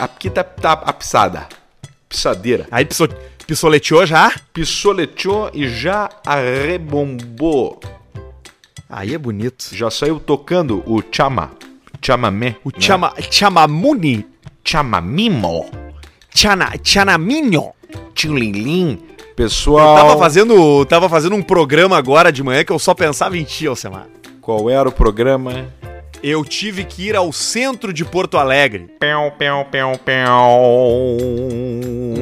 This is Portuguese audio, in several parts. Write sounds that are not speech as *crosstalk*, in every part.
aqui tá, tá a pisada. Pisadeira. Aí piso, pisoleteou já? Pissoleteou e já arrebombou. Aí é bonito. Já saiu tocando o chama. Chamamé. O né? chama, chamamuni, Chamamimo. chana, chanaminho. Tchulilim. Eu Pessoal, tava fazendo, tava fazendo um programa agora de manhã que eu só pensava em ti, Alcemar. qual era o programa? Eu tive que ir ao centro de Porto Alegre. Pão, pão, pão, pão.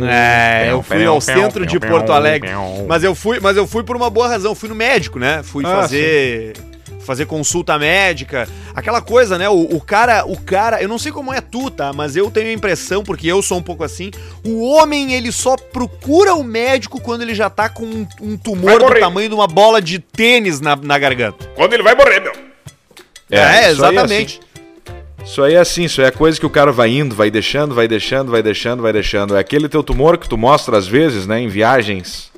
É, eu fui ao centro de Porto Alegre. Mas eu fui, mas eu fui por uma boa razão, fui no médico, né? Fui Ah, fazer fazer consulta médica, aquela coisa, né? O, o cara, o cara, eu não sei como é tu, tá? Mas eu tenho a impressão, porque eu sou um pouco assim, o homem ele só procura o médico quando ele já tá com um, um tumor do tamanho de uma bola de tênis na, na garganta. Quando ele vai morrer, meu. É, isso aí exatamente. assim. Isso aí é assim, isso aí é coisa que o cara vai indo, vai deixando, vai deixando, vai deixando, vai deixando. É aquele teu tumor que tu mostra às vezes, né, em viagens.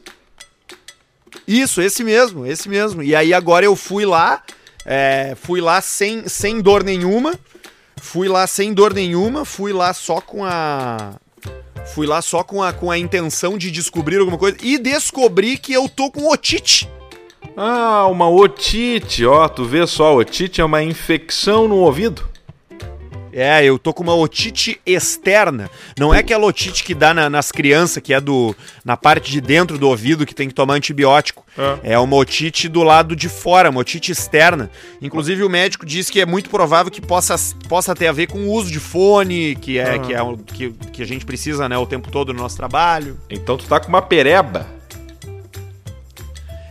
Isso, esse mesmo, esse mesmo. E aí agora eu fui lá, é, fui lá sem, sem dor nenhuma, fui lá sem dor nenhuma, fui lá só com a... Fui lá só com a, com a intenção de descobrir alguma coisa e descobri que eu tô com otite. Ah, uma otite, ó, tu vê só, otite é uma infecção no ouvido. É, eu tô com uma otite externa. Não é aquela otite que dá na- nas crianças, que é do na parte de dentro do ouvido que tem que tomar antibiótico. É uma otite do lado de fora, uma otite externa. Inclusive o médico diz que é muito provável que possa, possa ter a ver com o uso de fone, que é, que, é o que, que a gente precisa né, o tempo todo no nosso trabalho. Então tu tá com uma pereba.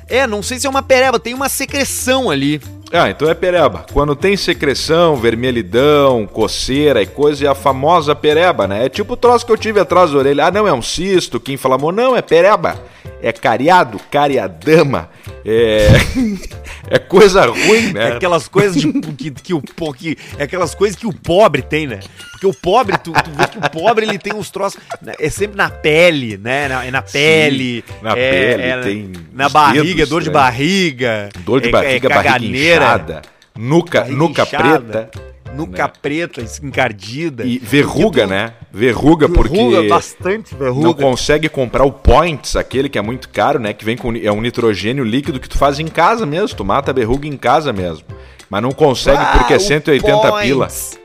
É, não sei se é uma pereba, tem uma secreção ali. Ah, então é pereba. Quando tem secreção, vermelhidão, coceira e coisa, é a famosa pereba, né? É tipo o troço que eu tive atrás da orelha. Ah, não, é um cisto, que inflamou. Não, é pereba. É cariado, cariadama. É. *laughs* é coisa ruim, É né? aquelas coisas de- que, que o que, é aquelas coisas que o pobre tem, né? Porque o pobre, tu, tu vê que o pobre ele tem uns troços. né, É sempre na pele, né? Na, é na pele. na é- pele, é tem Na os barriga, dor de barriga. Dor de é- barriga, é barriga inchada, nuca, barriga nuca inchada, preta Nuca né? preta, encardida. e verruga, tu- né? Verruga, porque Verruga, bastante não verruga. consegue comprar o Points, aquele que é muito caro, né? Que vem com é um nitrogênio líquido que tu faz em casa mesmo, tu mata a verruga em casa mesmo. Mas não consegue Ah, porque é o 180 pila. Points.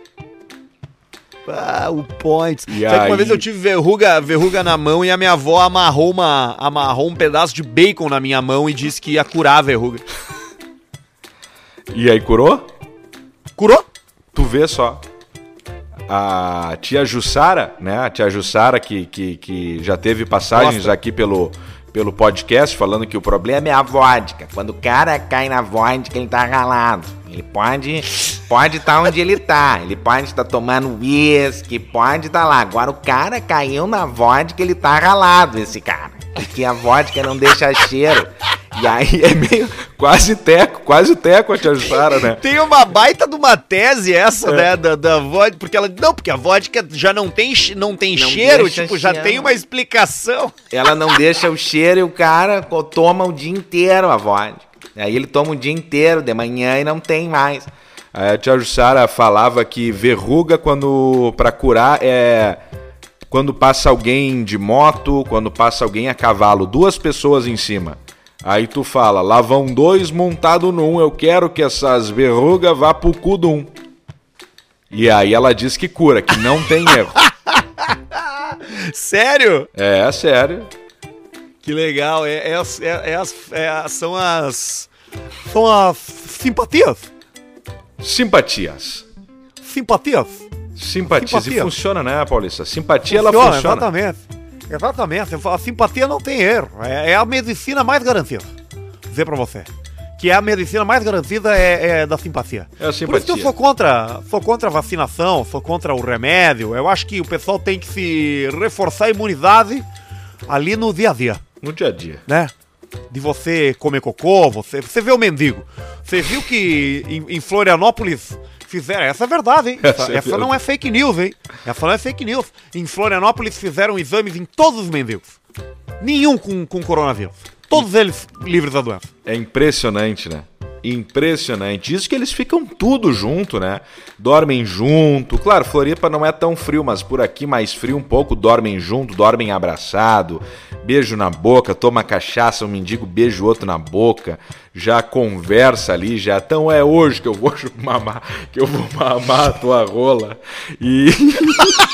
Ah, o Points. E Sabe que uma aí? vez eu tive verruga, verruga na mão e a minha avó amarrou, uma, amarrou um pedaço de bacon na minha mão e disse que ia curar a verruga. *laughs* E aí curou? Curou? Tu vê só. A tia Jussara, né? A tia Jussara que, que, que já teve passagens Gosta. aqui pelo, pelo podcast falando que o problema é a vodka. Quando o cara cai na vodka, ele tá ralado. Ele pode pode estar onde ele tá. Ele pode estar tomando uísque, pode estar lá. Agora o cara caiu na vodka, ele tá ralado, esse cara. Porque a vodka não deixa cheiro. E aí é meio quase teco, quase teco a tia Jussara, né? Tem uma baita de uma tese essa, né, da, da vodka, porque ela, não, porque a vodka já não tem, não tem Não cheiro, tipo, já cheiro. tem uma explicação. Ela não deixa o cheiro e o cara toma o dia inteiro a vodka. Aí ele toma o dia inteiro, de manhã, e não tem mais. Aí a tia Jussara falava que verruga, quando para curar, é quando passa alguém de moto, quando passa alguém a cavalo, duas pessoas em cima. Aí tu fala, lá vão dois montado num, eu quero que essas verrugas vá pro cu de um. E aí ela diz que cura, que não tem erro. *laughs* Sério? É, sério. Que legal, é, é é- é é são as... São as simpatias. Simpatias. Simpatias. Simpatias. Simpatia. E funciona, né, Paulista? Simpatia, ela funciona. Exatamente. Exatamente. A simpatia não tem erro. É, é a medicina mais garantida. Vou dizer pra você. Que é a medicina mais garantida é, é da simpatia. É a Por isso que simpatia. eu sou contra, sou contra a vacinação, sou contra o remédio. Eu acho que o pessoal tem que se reforçar a imunidade ali no dia a dia, No dia a dia. né? De você comer cocô, você, você vê o mendigo. Você viu que em, em Florianópolis fizeram. Essa é verdade, hein? *laughs* Essa, Essa é essa não é fake news, hein? Essa não é fake news. Em Florianópolis fizeram exames em todos os mendigos. Nenhum com, com coronavírus. Todos eles livres da doença. É impressionante, né? Impressionante. Isso que eles ficam tudo junto, né? Dormem junto. Claro, Floripa não é tão frio, mas por aqui mais frio um pouco. Dormem junto, dormem abraçado. Beijo na boca, toma cachaça, um mendigo beijo outro na boca. Já conversa ali, já. Então é hoje que eu vou *laughs* mamar, que eu vou mamar a tua rola. E. *laughs*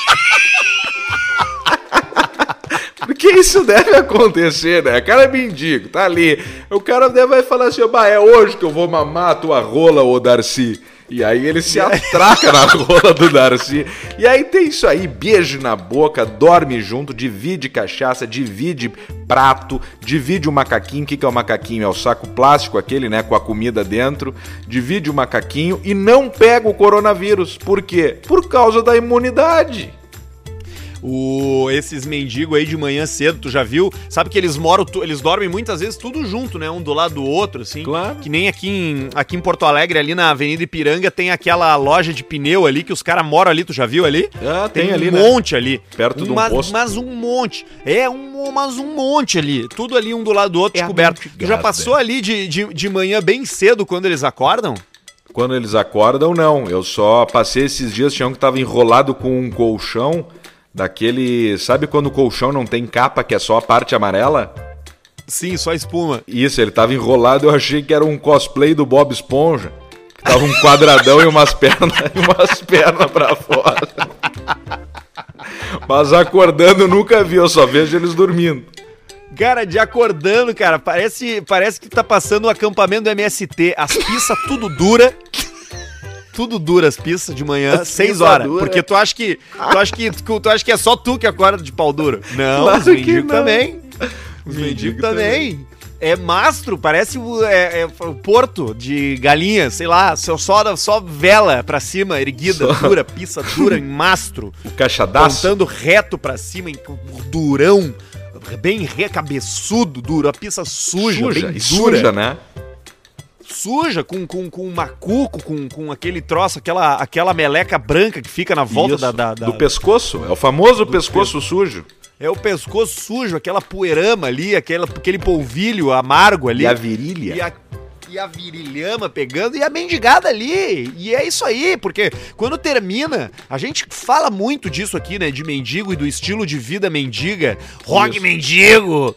*laughs* isso deve acontecer, né? O cara é mendigo, tá ali. O cara deve falar assim, bah, é hoje que eu vou mamar a tua rola, ô Darcy. E aí ele se *laughs* atraca na rola do Darcy. E aí tem isso aí, beijo na boca, dorme junto, divide cachaça, divide prato, divide o macaquinho. O que, que é o macaquinho? É o saco plástico aquele, né, com a comida dentro. Divide o macaquinho e não pega o coronavírus. Por quê? Por causa da imunidade. O, esses mendigos aí de manhã cedo, tu já viu? Sabe que eles moram, tu, eles dormem muitas vezes tudo junto, né? Um do lado do outro, assim. Claro. Que nem aqui em, aqui em Porto Alegre, ali na Avenida Ipiranga, tem aquela loja de pneu ali que os caras moram ali, tu já viu ali? Ah, tem, tem ali, um né? monte ali. Perto um mas, posto. Mas um monte. É, um, mas um monte ali. Tudo ali um do lado do outro, É descoberto. Tu já passou ali de, de, de manhã bem cedo quando eles acordam? Quando eles acordam, não. Eu só passei esses dias, tinha um que tava enrolado com um colchão daquele. Sabe quando o colchão não tem capa, que é só a parte amarela? Sim, só espuma. Isso, ele tava enrolado, eu achei que era um cosplay do Bob Esponja. Que tava um quadradão e umas *laughs* pernas e umas pernas pra fora. Mas acordando eu nunca vi, eu só vejo eles dormindo. Cara, de acordando, cara, parece, parece que tá passando o acampamento do MST. As pistas tudo dura. Tudo dura as pistas de manhã, As 6 pista horas. dura. Porque tu acha que tu acha que tu acha que é só tu que acorda de pau duro. Não, Claro os que mendigos também. Os Mendigo mendigos também. É mastro, parece o, é, é o porto de galinha, sei lá, só, só, só vela pra cima, erguida, Só- dura, pista dura, em mastro *laughs* O cachadaço. apontando reto pra cima, em durão, bem recabeçudo, duro, a pista suja, Suja, bem dura, suja, né? Suja, com, com, com macuco, com, com aquele troço, aquela, aquela meleca branca que fica na volta da, da- da- Do pescoço. É o famoso pescoço sujo. É o pescoço sujo, aquela poeirama ali, aquela, aquele polvilho amargo ali. E a virilha. E a, e a virilhama pegando e a mendigada ali. E é isso aí, porque quando termina, a gente fala muito disso aqui, né? De mendigo e do estilo de vida mendiga. Rock mendigo!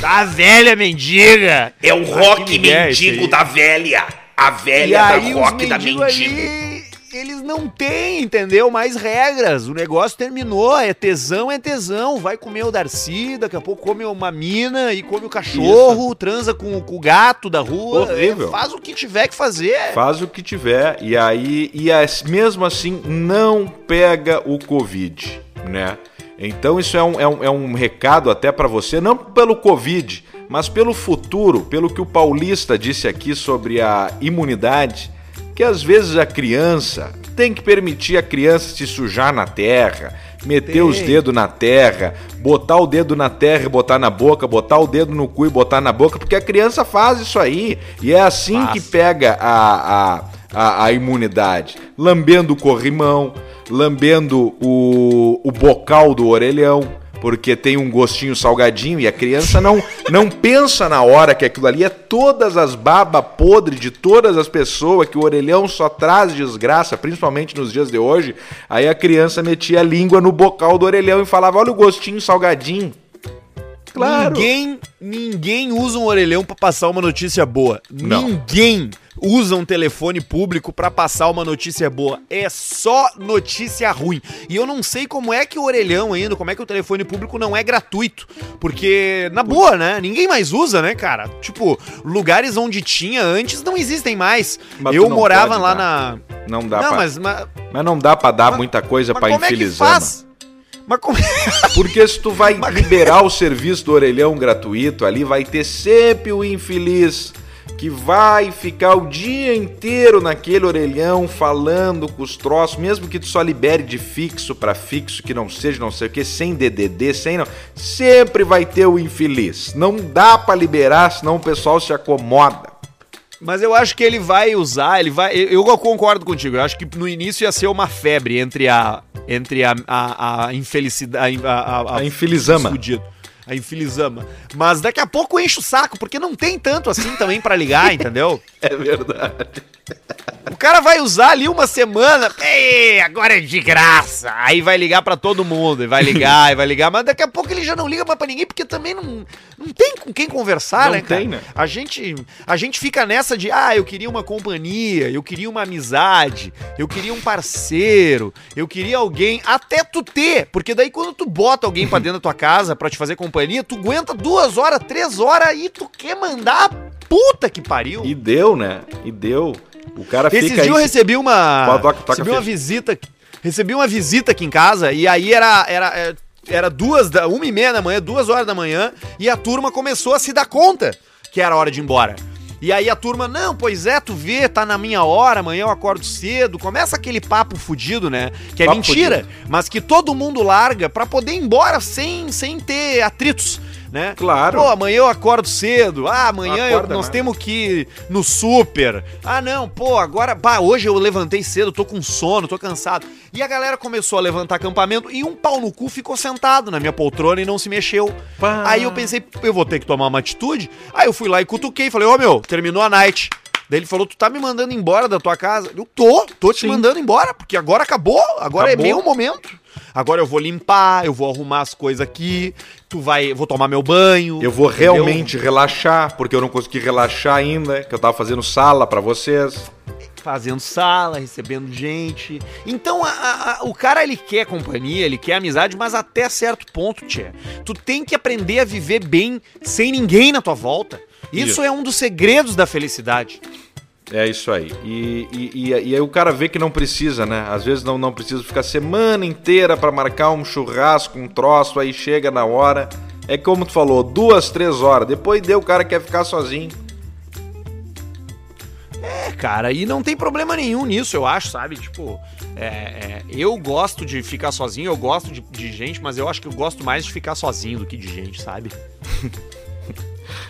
Da velha mendiga! É o rock é esse mendigo aí? da velha. A E velha aí da os rock da mendigo. ali, eles não têm, entendeu? Mais regras. O negócio terminou. É tesão, é tesão. Vai comer o Darcy, daqui a pouco come uma mina e come o cachorro, transa com, com o gato da rua. Horrível. É, faz o que tiver que fazer. Faz o que tiver e aí e as- mesmo assim não pega o Covid, né? Então isso é um, é um, é um recado até para você, não pelo Covid, mas pelo futuro, pelo que o Paulista disse aqui sobre a imunidade, que às vezes a criança tem que permitir a criança se sujar na terra, meter Tem. os dedos na terra, botar o dedo na terra e botar na boca, botar o dedo no cu e botar na boca, porque a criança faz isso aí. E é assim que pega a, a, a, a imunidade. Lambendo o corrimão, lambendo o, o bocal do orelhão, porque tem um gostinho salgadinho e a criança não, não pensa na hora que aquilo ali é todas as babas podres de todas as pessoas, que o orelhão só traz desgraça, principalmente nos dias de hoje. Aí a criança metia a língua no bocal do orelhão e falava: Olha o gostinho salgadinho. Claro. Ninguém, ninguém usa um orelhão pra passar uma notícia boa. Não. Ninguém usa um telefone público pra passar uma notícia boa. É só notícia ruim. E eu não sei como é que o orelhão ainda, como é que o telefone público não é gratuito. Porque, na boa, né? Ninguém mais usa, né, cara? Tipo, lugares onde tinha antes não existem mais. Mas eu morava lá dar. na. Não dá não, pra, mas, mas, mas não dá pra dar Mas- muita coisa mas pra como é que faz? Mas como Porque se tu vai liberar o serviço do orelhão gratuito, ali vai ter sempre o infeliz que vai ficar o dia inteiro naquele orelhão falando com os troços, mesmo que tu só libere de fixo pra fixo, que não seja não sei o que, sem DDD, sem não, sempre vai ter o infeliz. Não dá pra liberar, senão o pessoal se acomoda. Mas eu acho que ele vai usar, ele vai. Eu concordo contigo. Eu acho que no início ia ser uma febre entre a. Entre a, a, a infelicidade. A, a, A infelizama. fudido. A Infilizama. Mas daqui a pouco enche o saco, porque não tem tanto assim também para ligar, entendeu? *laughs* É verdade. O cara vai usar ali uma semana, Ei, agora é de graça. Aí vai ligar para todo mundo, e vai ligar, e vai ligar, mas daqui a pouco ele já não liga mais pra ninguém, porque também não, não tem com quem conversar, Não né, cara? tem, né? A gente, a gente fica nessa de, ah, eu queria uma companhia, eu queria uma amizade, eu queria um parceiro, eu queria alguém, até tu ter, porque daí quando tu bota alguém pra dentro da tua casa pra te fazer companhia, tu aguenta duas horas, três horas e tu quer mandar a puta que pariu. E deu, né? E deu. O cara Esses fica dias eu aí. recebi uma. Toca- toca recebi uma visita. Recebi uma visita aqui em casa e aí era. era é, era duas da uma e meia da manhã, duas horas da manhã, e a turma começou a se dar conta que era hora de ir embora. E aí a turma, não, pois é, tu vê, tá na minha hora, amanhã eu acordo cedo. Começa aquele papo fudido, né? Que é Papo mentira, mas que todo mundo larga pra poder ir embora sem, sem ter atritos, né? Claro. Pô, amanhã eu acordo cedo. Ah, amanhã eu- nós temos que ir no super. Ah, não, pô, agora, pá, hoje eu levantei cedo, tô com sono, tô cansado. E a galera começou a levantar acampamento e um pau no cu ficou sentado na minha poltrona e não se mexeu. Pá. Aí eu pensei, eu vou ter que tomar uma atitude. Aí eu fui lá e cutuquei, falei, ô meu, terminou a night. Daí ele falou, tu tá me mandando embora da tua casa? Eu tô, tô te Sim. mandando embora, porque agora acabou, agora Acabou. é meu momento. Agora eu vou limpar, eu vou arrumar as coisas aqui, tu vai, vou tomar meu banho. Eu vou entendeu? realmente relaxar, porque eu não consegui relaxar ainda, que eu tava fazendo sala pra vocês. fazendo sala, recebendo gente. Então a- a- o cara ele quer companhia, ele quer amizade, mas até certo ponto, tchê. Tu tem que aprender a viver bem sem ninguém na tua volta. Isso, Isso. é um dos segredos da felicidade. É isso aí. E, e, e, e aí o cara vê que não precisa, né? Às vezes não, não precisa ficar semana inteira pra marcar um churrasco, um troço, aí chega na hora. É como tu falou, duas, três horas. Depois deu, o cara quer ficar sozinho. É, cara, e não tem problema nenhum nisso, eu acho, sabe? Tipo, é, é, eu gosto de ficar sozinho, eu gosto de, de gente, mas eu acho que eu gosto mais de ficar sozinho do que de gente, sabe? *laughs*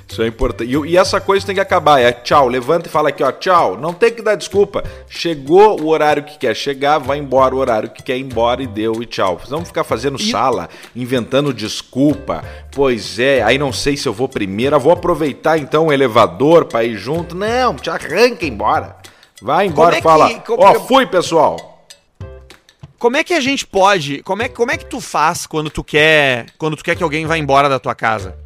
Isso é importante. E, e essa coisa tem que acabar. É tchau, levanta e fala aqui, ó, tchau. Não tem que dar desculpa. Chegou o horário que quer chegar, vai embora o horário que quer ir embora e deu e tchau. Vamos ficar fazendo sala, inventando desculpa. Pois é, aí não sei se eu vou primeiro. Eu vou aproveitar então o elevador pra ir junto. Não, te arranca embora. Vai embora é e fala, que- como- ó, fui pessoal. Como é que a gente pode. Como é, como é que tu faz quando tu quer. Quando tu quer que alguém vá embora da tua casa?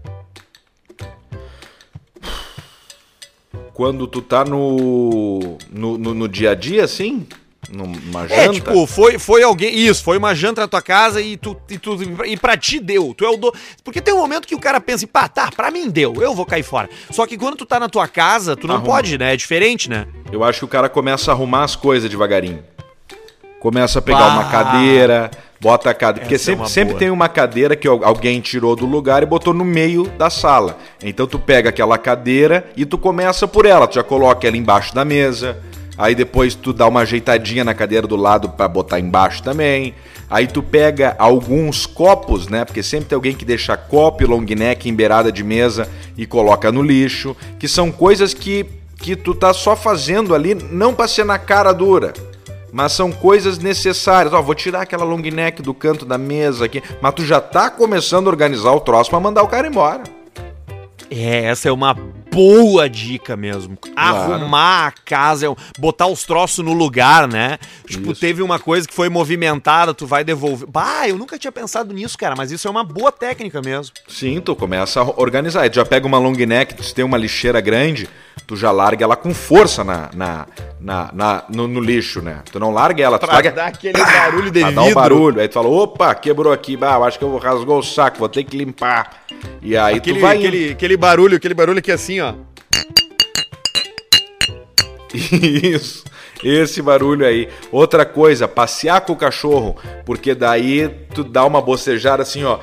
Quando tu tá no, no, no, no dia a dia, assim, numa janta... É, tipo, foi, foi alguém. Isso, foi uma janta na tua casa e tu, e tu. E pra ti deu. Tu é o do. Porque tem um momento que o cara pensa, pá, tá, pra mim deu, eu vou cair fora. Só que quando tu tá na tua casa, tu não Arruma. pode, né? É diferente, né? Eu acho que o cara começa a arrumar as coisas devagarinho. Começa a pegar Bah. uma cadeira, bota a cadeira. Porque Essa é sempre, sempre tem uma cadeira que al- alguém tirou do lugar e botou no meio da sala. Então tu pega aquela cadeira e tu começa por ela. Tu já coloca ela embaixo da mesa. Aí depois tu dá uma ajeitadinha na cadeira do lado pra botar embaixo também. Aí tu pega alguns copos, né? Porque sempre tem alguém que deixa copo e long neck em beirada de mesa e coloca no lixo. Que são coisas que, que tu tá só fazendo ali, não pra ser na cara dura. Mas são coisas necessárias. Ó, vou tirar aquela long neck do canto da mesa aqui. Mas tu já tá começando a organizar o troço pra mandar o cara embora. É, essa é uma boa dica mesmo. Claro. Arrumar a casa, é botar os troços no lugar, né? Tipo, Isso. teve uma coisa que foi movimentada, tu vai devolver. Bah, eu nunca tinha pensado nisso, cara, mas isso é uma boa técnica mesmo. Sim, tu começa a organizar. Tu já pega uma long neck, se tem uma lixeira grande, tu já larga ela com força na, na, na, na- no, no lixo, né? Tu não larga ela, tu Pra larga. dar aquele barulho de Pra dar um vidro. barulho. Aí tu fala, opa, quebrou aqui, bah, eu acho que eu vou rasgou o saco, vou ter que limpar. E aí Aquele, tu vai. aquele, aquele barulho, aquele barulho que é assim, ó. Isso. Esse barulho aí. Outra coisa, passear com o cachorro, porque daí tu dá uma bocejada assim, ó.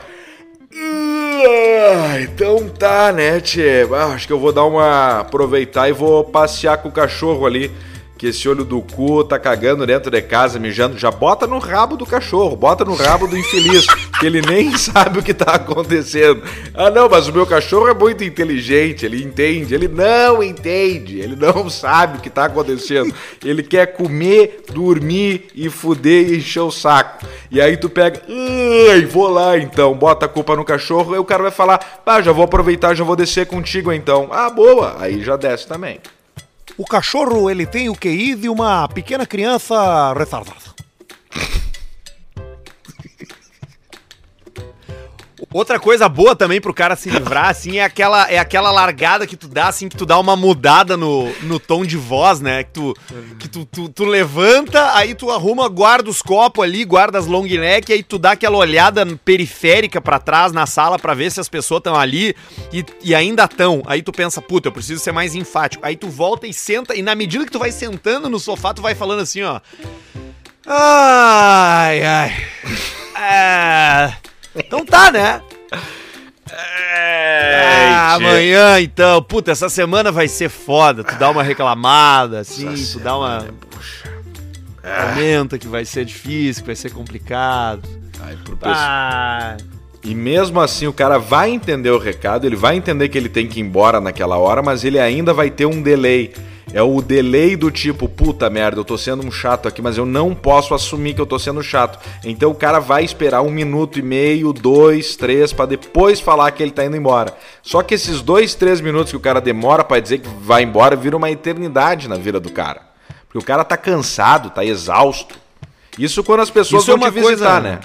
Ah, Então tá, né, tchê? Ah, acho que eu vou dar uma. aproveitar e vou passear com o cachorro ali. Que esse olho do cu tá cagando dentro de casa, mijando, já bota no rabo do cachorro, bota no rabo do infeliz, que ele nem *laughs* sabe o que tá acontecendo. Ah, não, mas o meu cachorro é muito inteligente, ele entende. Ele não entende, ele não *laughs* sabe o que tá acontecendo. Ele quer comer, dormir e fuder e encher o saco. E aí tu pega, ai, vou lá então, bota a culpa no cachorro, e o cara vai falar, ah, já vou aproveitar, já vou descer contigo então. Ah, boa, aí já desce também. O cachorro, ele tem o QI de uma pequena criança retardada. Outra coisa boa também pro cara se livrar, assim, é aquela, é aquela largada que tu dá, assim, que tu dá uma mudada no, no tom de voz, né? Que, tu, que tu, tu, tu levanta, aí tu arruma, guarda os copos ali, guarda as long neck, aí tu dá aquela olhada periférica para trás na sala para ver se as pessoas estão ali e, e ainda estão. Aí tu pensa, puta, eu preciso ser mais enfático. Aí tu volta e senta, e na medida que tu vai sentando no sofá, tu vai falando assim, ó. Ai, ai. *laughs* É. Então tá, né? É, ah, amanhã então, puta, essa semana vai ser foda. Tu dá uma reclamada, assim, essa tu dá uma. Puxa. Comenta que vai ser difícil, que vai ser complicado. Ai, pro ah. E mesmo assim o cara vai entender o recado, ele vai entender que ele tem que ir embora naquela hora, mas ele ainda vai ter um delay. É o delay do tipo, puta merda, eu tô sendo um chato aqui, mas eu não posso assumir que eu tô sendo chato. Então o cara vai esperar um minuto e meio, dois, três, para depois falar que ele tá indo embora. Só que esses dois, três minutos que o cara demora para dizer que vai embora, vira uma eternidade na vida do cara. Porque o cara tá cansado, tá exausto. Isso quando as pessoas Isso é vão é te visitar, coisa... né?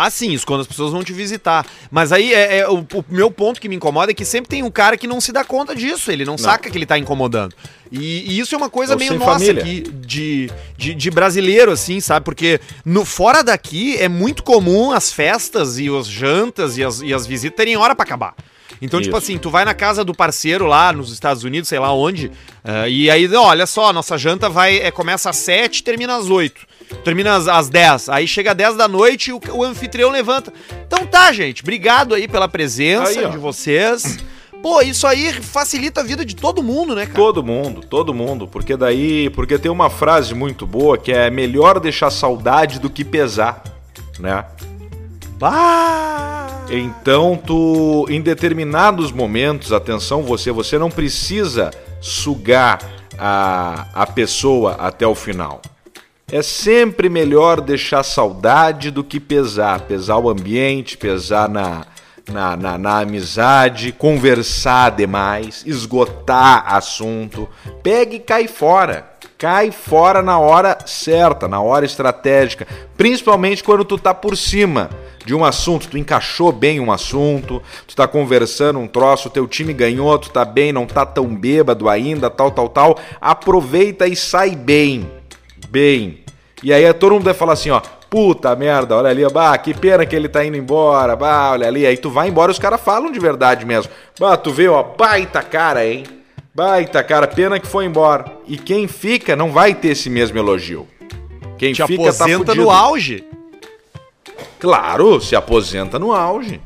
Ah, sim, isso quando as pessoas vão te visitar. Mas aí é, é o, o, meu ponto que me incomoda é que sempre tem um cara que não se dá conta disso. Ele não, não. saca que ele tá incomodando. E, e isso é uma coisa Ou meio nossa família. aqui, de, de, de, brasileiro, assim, sabe? Porque no, fora daqui é muito comum as festas e as jantas e as, e as visitas terem hora para acabar. Então, tipo Isso. tipo assim, tu vai na casa do parceiro lá nos Estados Unidos, sei lá onde, uh, e aí, olha só, nossa janta vai é, começa às 7 e termina às 8. Termina às, às 10. Aí chega às 10 da noite e o, o anfitrião levanta. Então tá, gente. Obrigado aí pela presença aí, de vocês. Pô, isso aí facilita a vida de todo mundo, né, cara? Todo mundo, todo mundo. Porque daí. Porque tem uma frase muito boa que é melhor deixar saudade do que pesar, né? Bah! Então, tu, em determinados momentos, atenção, você, você não precisa sugar a, a pessoa até o final. É sempre melhor deixar saudade do que pesar. Pesar o ambiente, pesar na, na, na, na, amizade, conversar demais, esgotar assunto. Pega e cai fora. Cai fora na hora certa, na hora estratégica. Principalmente quando tu tá por cima de um assunto, tu encaixou bem um assunto, tu tá conversando um troço, teu time ganhou, tu tá bem, não tá tão bêbado ainda, tal, tal, tal. Aproveita e sai bem bem. E aí todo mundo vai falar assim, ó, puta merda, olha ali, bah, que pena que ele tá indo embora, bah, olha ali. Aí tu vai embora e os caras falam de verdade mesmo. Bah, tu vê, ó, baita cara, hein? Baita cara, pena que foi embora. E quem fica não vai ter esse mesmo elogio. Quem Te fica tá aposenta tá no auge. Claro, se aposenta no auge.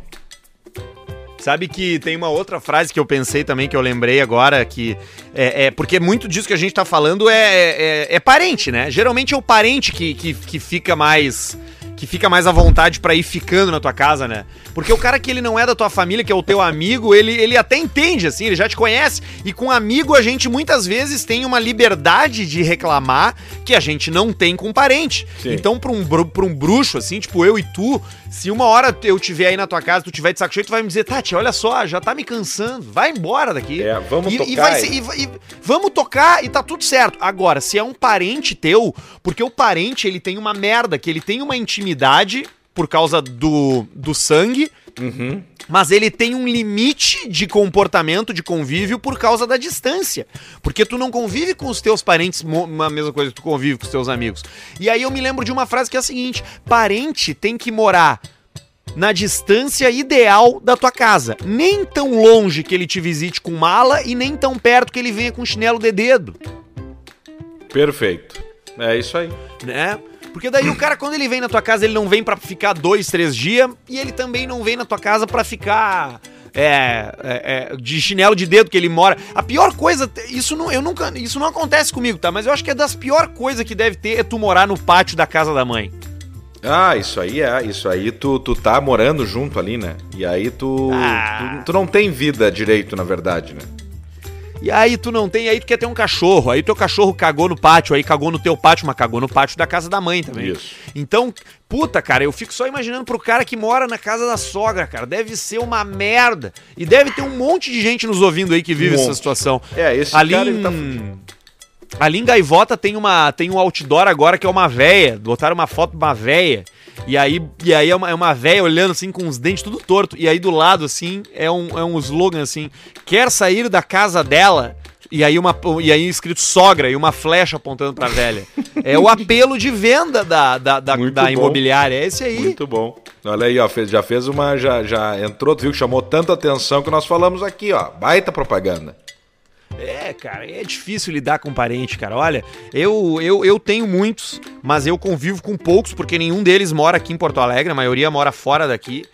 Sabe que tem uma outra frase que eu pensei também, que eu lembrei agora, que é, é porque muito disso que a gente tá falando é, é, é parente, né? Geralmente é o parente que, que, que fica mais que fica mais à vontade para ir ficando na tua casa, né? Porque o cara que ele não é da tua família, que é o teu amigo, ele, ele até entende, assim, ele já te conhece. E com amigo a gente muitas vezes tem uma liberdade de reclamar que a gente não tem com parente. Sim. Então, pra um, pra um bruxo, assim, tipo eu e tu, se uma hora eu tiver aí na tua casa, tu tiver de saco cheio, tu vai me dizer, Tati, olha só, já tá me cansando, vai embora daqui. É, vamos e, tocar. E vai ser, e, e, vamos tocar e tá tudo certo. Agora, se é um parente teu, porque o parente, ele tem uma merda, que ele tem uma intimidade por causa do, do sangue, uhum. mas ele tem um limite de comportamento, de convívio por causa da distância. Porque tu não convive com os teus parentes a mesma coisa que tu convive com os teus amigos. E aí eu me lembro de uma frase que é a seguinte: parente tem que morar na distância ideal da tua casa. Nem tão longe que ele te visite com mala e nem tão perto que ele venha com chinelo de dedo. Perfeito. É isso aí. Né? Porque daí o cara, quando ele vem na tua casa, ele não vem para ficar dois, três dias e ele também não vem na tua casa para ficar é, é, é, de chinelo de dedo que ele mora. A pior coisa, isso não, eu nunca, isso não acontece comigo, tá? Mas eu acho que é das piores coisas que deve ter é tu morar no pátio da casa da mãe. Ah, isso aí é, isso aí tu, tu tá morando junto ali, né? E aí tu, ah. tu, tu não tem vida direito, na verdade, né? E aí tu não tem, aí tu quer ter um cachorro. Aí teu cachorro cagou no pátio, aí cagou no teu pátio, mas cagou no pátio da casa da mãe também. Isso. Então, puta, cara, eu fico só imaginando pro cara que mora na casa da sogra, cara. Deve ser uma merda. E deve ter um monte de gente nos ouvindo aí que vive um essa situação. É, esse Ali cara, em... tá... Ali em Gaivota tem, uma, tem um outdoor agora que é uma véia. Botaram uma foto de uma véia. E aí, e aí é uma, é uma véia olhando assim com os dentes tudo torto. E aí do lado, assim, é um, é um slogan assim: quer sair da casa dela? E aí, uma, e aí escrito sogra e uma flecha apontando pra velha. É o apelo de venda da, da, da, da imobiliária. É esse aí. Muito bom. Olha aí, ó, fez, já fez uma. Já, já entrou, viu que chamou tanta atenção que nós falamos aqui, ó. Baita propaganda. É, cara, é difícil lidar com parente, cara. Olha, eu, eu, eu tenho muitos, mas eu convivo com poucos, porque nenhum deles mora aqui em Porto Alegre, a maioria mora fora daqui.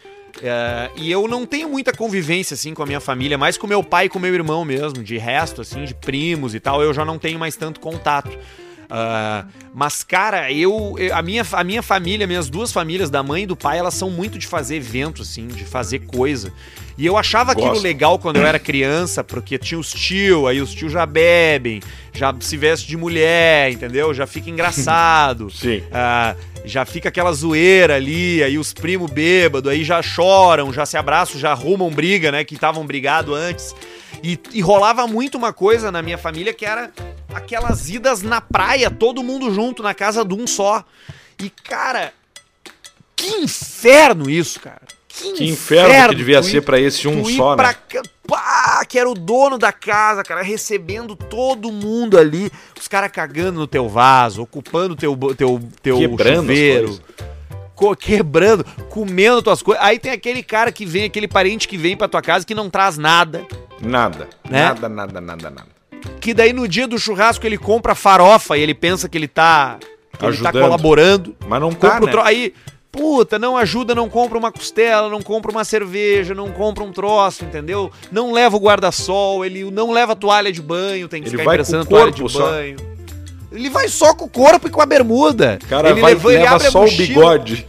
É, e eu não tenho muita convivência, assim, com a minha família, mais com meu pai e com meu irmão mesmo. De resto, assim, de primos e tal, eu já não tenho mais tanto contato. Uh, mas, cara, eu, eu, a, minha, a minha família, minhas duas famílias, da mãe e do pai, elas são muito de fazer evento, assim, de fazer coisa. E eu achava Gosto. aquilo legal quando eu era criança, porque tinha os tio, aí os tio já bebem, já se veste de mulher, entendeu? Já fica engraçado. *laughs* Sim. Uh, já fica aquela zoeira ali, aí os primos bêbados, aí já choram, já se abraçam, já arrumam briga, né? Que estavam brigados antes. E, e, rolava muito uma coisa na minha família que era aquelas idas na praia, todo mundo junto, na casa de um só. E, cara, que inferno isso, cara. Que, que inferno, inferno que devia ser para esse um só, né? Pá, que era o dono da casa, cara, recebendo todo mundo ali, os caras cagando no teu vaso, ocupando teu teu teu Quebrando chuveiro. Quebrando, comendo tuas coisas. Aí tem aquele cara que vem, aquele parente que vem pra tua casa que não traz nada. Nada. Né? Nada, nada, nada, nada. Que daí no dia do churrasco ele compra farofa e ele pensa que ele tá. Que Ajudando. ele tá colaborando. Mas não tá, né? Tro... Aí Puta, não ajuda, não compra uma costela, não compra uma cerveja, não compra um troço, entendeu? Não leva o guarda-sol, ele não leva toalha de banho, tem que ele ficar emprestando toalha de só. banho. Ele vai só com o corpo e com a bermuda. Cara, ele vai, leva, leva ele só o bigode. *laughs*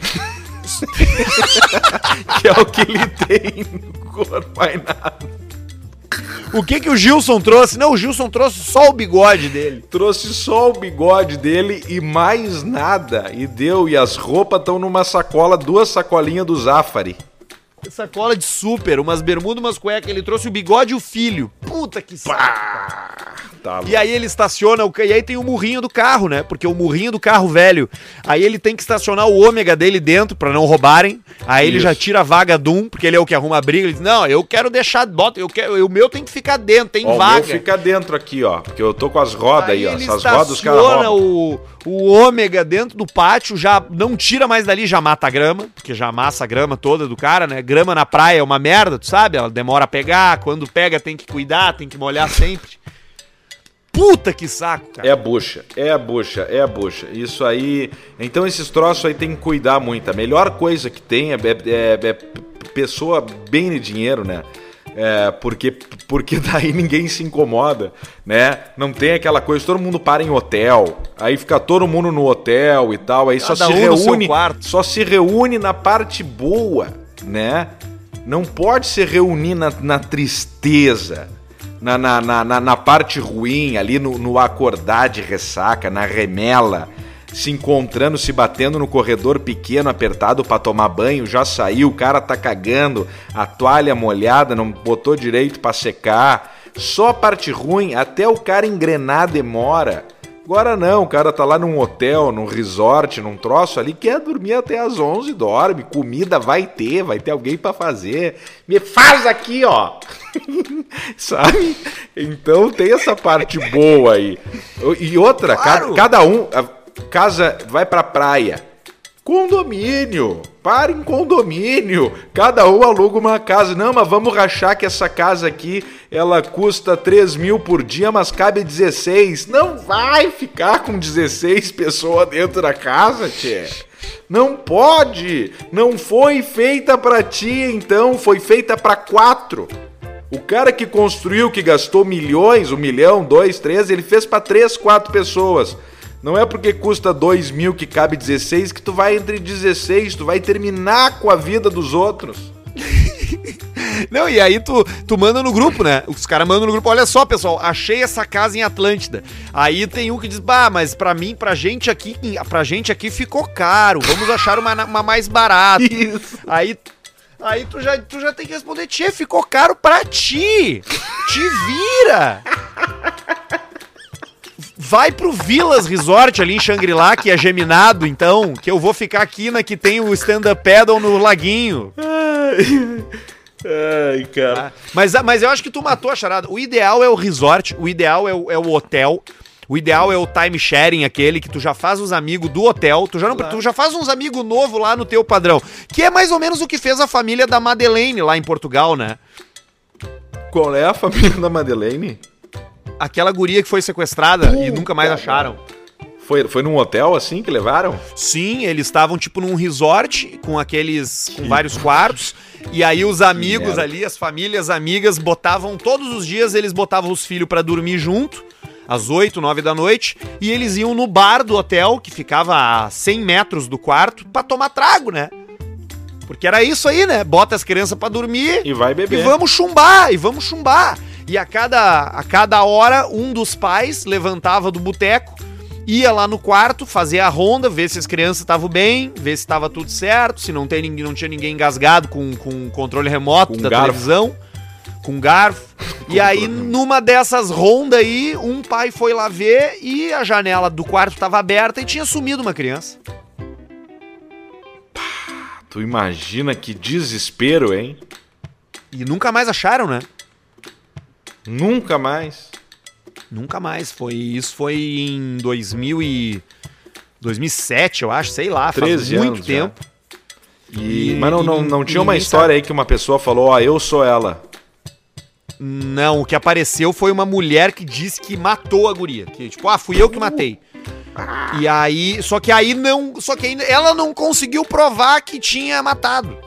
que é o que ele tem no corpo, mais nada. *laughs* O que que o Gilson trouxe? Não, o Gilson trouxe só o bigode dele. Trouxe só o bigode dele e mais nada. E deu. E as roupas estão numa sacola, duas sacolinhas do Zafari. Sacola de super, umas bermudas, umas cuecas. Ele trouxe o bigode e o filho. Puta que saco. Tá e aí ele estaciona o e aí tem o murrinho do carro, né? Porque o murrinho do carro velho, aí ele tem que estacionar o ômega dele dentro para não roubarem. Aí Isso. ele já tira a vaga do um, porque ele é o que arruma a briga. Ele diz: "Não, eu quero deixar, bota, eu quero, o meu tem que ficar dentro, tem ó, vaga". O meu fica dentro aqui, ó, porque eu tô com as rodas aí, aí ó, essas rodas os caras o o ômega dentro do pátio, já não tira mais dali, já mata a grama, porque já amassa a grama toda do cara, né? Grama na praia é uma merda, tu sabe? Ela demora a pegar, quando pega tem que cuidar, tem que molhar sempre. Puta que saco, cara. É a bucha, é a bucha, é a bucha. Isso aí. Então esses troços aí tem que cuidar muito. A melhor coisa que tem é, é, é, é pessoa bem de dinheiro, né? É, porque, porque *laughs* daí ninguém se incomoda, né? Não tem aquela coisa, todo mundo para em hotel, aí fica todo mundo no hotel e tal, aí Cada só se um reúne, só se reúne na parte boa, né? Não pode se reunir na, na tristeza na, na, na, na parte ruim, ali no, no acordar de ressaca, na remela, se encontrando, se batendo no corredor pequeno, apertado para tomar banho, já saiu, o cara tá cagando, a toalha molhada, não botou direito para secar. Só a parte ruim, até o cara engrenar demora. Agora não, o cara tá lá num hotel, num resort, num troço ali, quer dormir até as 11, dorme, comida vai ter, vai ter alguém para fazer. Me faz aqui, ó. *laughs* Sabe? Então tem essa parte boa aí. E outra, claro. cada, cada um casa vai pra praia Condomínio! Para em condomínio! Cada um aluga uma casa. Não, mas vamos rachar que essa casa aqui ela custa 3 mil por dia, mas cabe 16. Não vai ficar com 16 pessoas dentro da casa, tchê. Não pode! Não foi feita para ti, então, foi feita para quatro. O cara que construiu, que gastou milhões, um milhão, dois, três, ele fez para três, quatro pessoas. Não é porque custa dois mil que cabe 16 que tu vai entre 16, tu vai terminar com a vida dos outros. *laughs* Não, e aí tu, tu manda no grupo, né? Os caras mandam no grupo, olha só, pessoal, achei essa casa em Atlântida. Aí tem um que diz, bah, mas pra mim, pra gente aqui, pra gente aqui ficou caro, vamos achar uma, uma mais barata. Isso. Aí Aí tu já, tu já tem que responder, tia, ficou caro pra ti. Te vira. *laughs* Vai pro Vilas Resort ali em Xangri-Lá, que é geminado, então, que eu vou ficar aqui na que tem o stand-up paddle no laguinho. Ai, cara. Ah, mas, mas eu acho que tu matou a charada. O ideal é o resort, o ideal é o, é o hotel. O ideal é o time sharing, aquele que tu já faz os amigos do hotel, tu já, não, tu já faz uns amigos novos lá no teu padrão. Que é mais ou menos o que fez a família da Madeleine lá em Portugal, né? Qual é a família da Madeleine? Aquela guria que foi sequestrada Puta e nunca mais acharam. Foi, foi num hotel assim que levaram? Sim, eles estavam tipo num resort com aqueles. com vários quartos. E aí os amigos ali, as famílias amigas, botavam todos os dias, eles botavam os filhos para dormir junto às 8, 9 da noite, e eles iam no bar do hotel, que ficava a 100 metros do quarto, para tomar trago, né? Porque era isso aí, né? Bota as crianças para dormir e vai beber. E vamos chumbar, e vamos chumbar. E a cada, a cada hora, um dos pais levantava do boteco, ia lá no quarto, fazia a ronda, ver se as crianças estavam bem, ver se estava tudo certo, se não, tem, não tinha ninguém engasgado com, com controle remoto com da garfo. televisão com garfo. e aí, numa dessas rondas aí, um pai foi lá ver e a janela do quarto estava aberta e tinha sumido uma criança. Tu imagina que desespero, hein? E nunca mais acharam, né? Nunca mais. Nunca mais. Foi isso foi em 2000 e 2007, eu acho, sei lá, faz muito tempo. E, e, mas não, não, não tinha uma história sabe. aí que uma pessoa falou, ó, oh, eu sou ela. Não, o que apareceu foi uma mulher que disse que matou a guria. Que, tipo, ah, fui eu que matei. E aí, só que aí não, só que aí ela não conseguiu provar que tinha matado.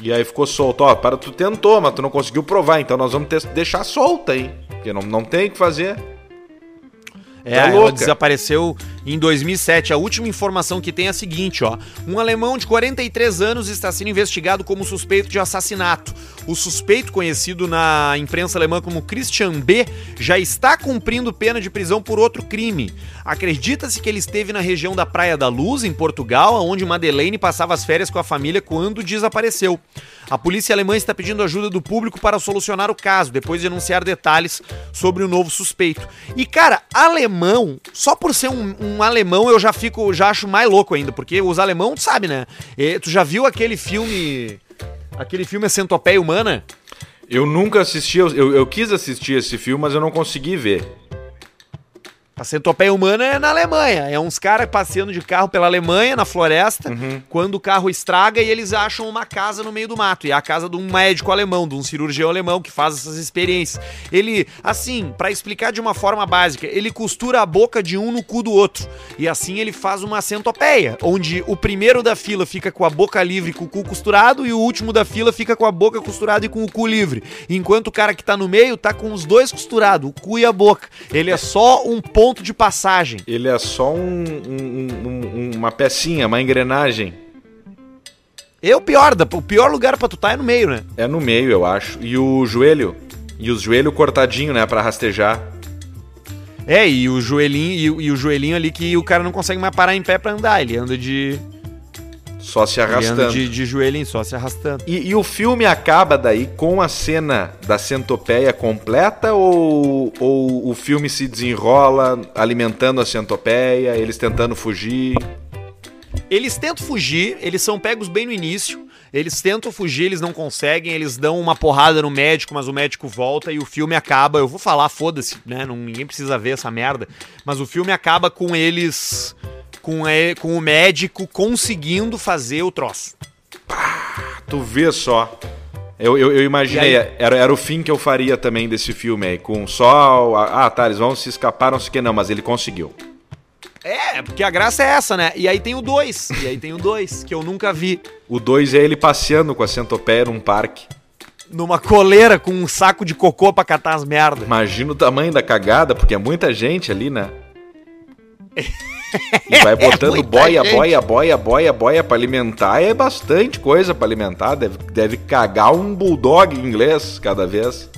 E aí ficou solto, ó, para tu tentou, mas tu não conseguiu provar, então nós vamos deixar solta aí, porque não, não tem o que fazer. É, tá ela desapareceu em 2007. A última informação que tem é a seguinte, ó. Um alemão de 43 anos está sendo investigado como suspeito de assassinato. O suspeito, conhecido na imprensa alemã como Christian B., já está cumprindo pena de prisão por outro crime. Acredita-se que ele esteve na região da Praia da Luz, em Portugal, onde Madeleine passava as férias com a família quando desapareceu. A polícia alemã está pedindo ajuda do público para solucionar o caso, depois de anunciar detalhes sobre o novo suspeito. E, cara, alemão, só por ser um, um alemão eu já fico, já acho mais louco ainda, porque os alemão, tu sabe, né? E, tu já viu aquele filme Aquele filme é Centopeia Humana? Eu nunca assisti, eu, eu quis assistir esse filme, mas eu não consegui ver. A centopeia humana é na Alemanha. É uns caras passeando de carro pela Alemanha, na floresta, uhum. quando o carro estraga e eles acham uma casa no meio do mato. E é a casa de um médico alemão, de um cirurgião alemão que faz essas experiências. Ele, assim, para explicar de uma forma básica, ele costura a boca de um no cu do outro. E assim ele faz uma centopeia, onde o primeiro da fila fica com a boca livre com o cu costurado e o último da fila fica com a boca costurada e com o cu livre. Enquanto o cara que tá no meio tá com os dois costurados, o cu e a boca. Ele é só um ponto ponto de passagem. Ele é só um, um, um, uma pecinha, uma engrenagem. É o pior, o pior lugar pra tu tá é no meio, né? É no meio, eu acho. E o joelho? E os joelhos cortadinho, né, para rastejar. É, e o joelhinho e, e, o joelhinho ali que o cara não consegue mais parar em pé para andar, ele anda de só se arrastando. De, de joelho só se arrastando. E, e, o filme acaba daí com a cena da centopeia completa ou, ou o filme se desenrola alimentando a centopeia, eles tentando fugir? Eles tentam fugir, eles são pegos bem no início. Eles tentam fugir, eles não conseguem, eles dão uma porrada no médico, mas o médico volta e o filme acaba. Eu vou falar, foda-se, né? Ninguém precisa ver essa merda. Mas o filme acaba com eles com, a, com o médico conseguindo fazer o troço. Tu vê só. Eu, eu, eu imaginei, era, era o fim que eu faria também desse filme aí, com só. Ah, tá, eles vão se escapar, não sei o que, não, mas ele conseguiu. É, É, porque a graça é essa, né? E aí tem o 2. E aí tem o 2, que eu nunca vi. O 2 é ele passeando com a centopeia num parque. Numa coleira com um saco de cocô pra catar as merdas. Imagina o tamanho da cagada, porque é muita gente ali, né? *laughs* *laughs* E vai botando é boia, gente. boia, boia, boia, boia pra alimentar. É bastante coisa pra alimentar. Deve, deve cagar um bulldog inglês cada vez.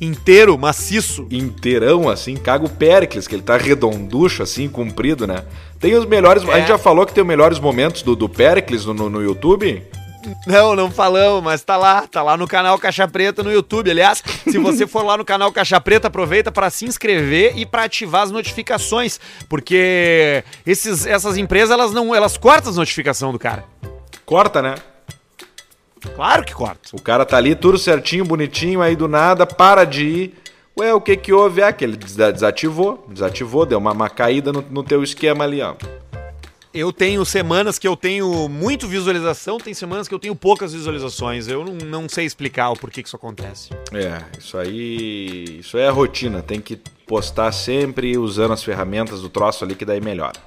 Inteiro, maciço. Inteirão, assim. Caga o Pericles, que ele tá redonducho, assim, comprido, né? Tem os melhores. É. A gente já falou que tem os melhores momentos do, do Pericles no, no, no YouTube? Não, não falamos, mas tá lá, tá lá no canal Caixa Preta no YouTube. Aliás, se você for lá no canal Caixa Preta, aproveita para se inscrever e para ativar as notificações, porque esses, essas empresas elas não, elas cortam as notificações do cara. Corta, né? Claro que corta. O cara tá ali tudo certinho, bonitinho, aí do nada para de ir. Ué, o que que houve? É que ele desativou, desativou, deu uma, uma caída no, no teu esquema ali, ó. Eu tenho semanas que eu tenho muito visualização, tem semanas que eu tenho poucas visualizações. Eu não, não sei explicar o porquê que isso acontece. É, isso aí. Isso é a rotina. Tem que postar sempre usando as ferramentas do troço ali que daí melhora.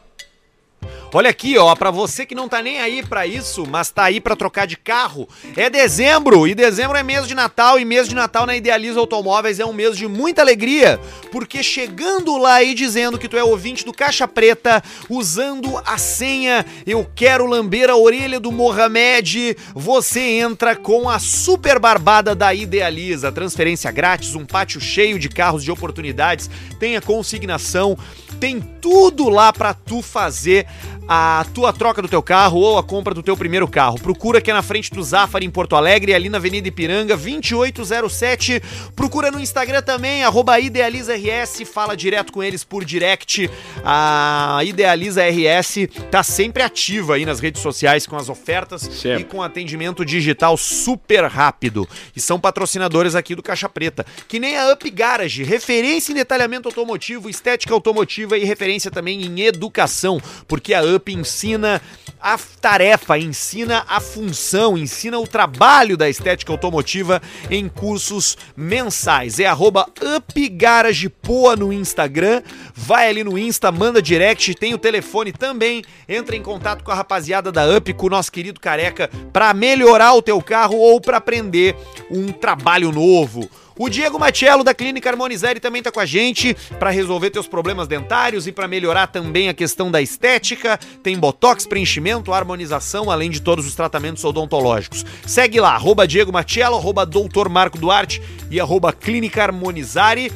Olha aqui, ó, para você que não tá nem aí para isso, mas tá aí para trocar de carro. É dezembro e dezembro é mês de Natal e mês de Natal na Idealiza Automóveis é um mês de muita alegria, porque chegando lá e dizendo que tu é ouvinte do Caixa Preta, usando a senha Eu quero lamber a orelha do Mohamed, você entra com a super barbada da Idealiza, transferência grátis, um pátio cheio de carros de oportunidades, tem a consignação, tem tudo lá para tu fazer a tua troca do teu carro ou a compra do teu primeiro carro. Procura que é na frente do Zafari em Porto Alegre, ali na Avenida Ipiranga, 2807. Procura no Instagram também, arroba IdealizaRS, fala direto com eles por direct. A Idealiza RS tá sempre ativa aí nas redes sociais com as ofertas sempre. e com atendimento digital super rápido. E são patrocinadores aqui do Caixa Preta, que nem a Up Garage, referência em detalhamento automotivo, estética automotiva e referência também em educação, porque a Up ensina a tarefa, ensina a função, ensina o trabalho da estética automotiva em cursos mensais. É arroba UpGaragePoa no Instagram. Vai ali no Insta, manda direct, tem o telefone também. Entra em contato com a rapaziada da Up, com o nosso querido careca, para melhorar o teu carro ou para aprender um trabalho novo. O Diego Matiello da Clínica Harmonizare também está com a gente para resolver teus problemas dentários e para melhorar também a questão da estética. Tem botox, preenchimento, harmonização, além de todos os tratamentos odontológicos. Segue lá, arroba Diego Matiello, arroba Doutor Marco Duarte e arroba Clínica Harmonizare.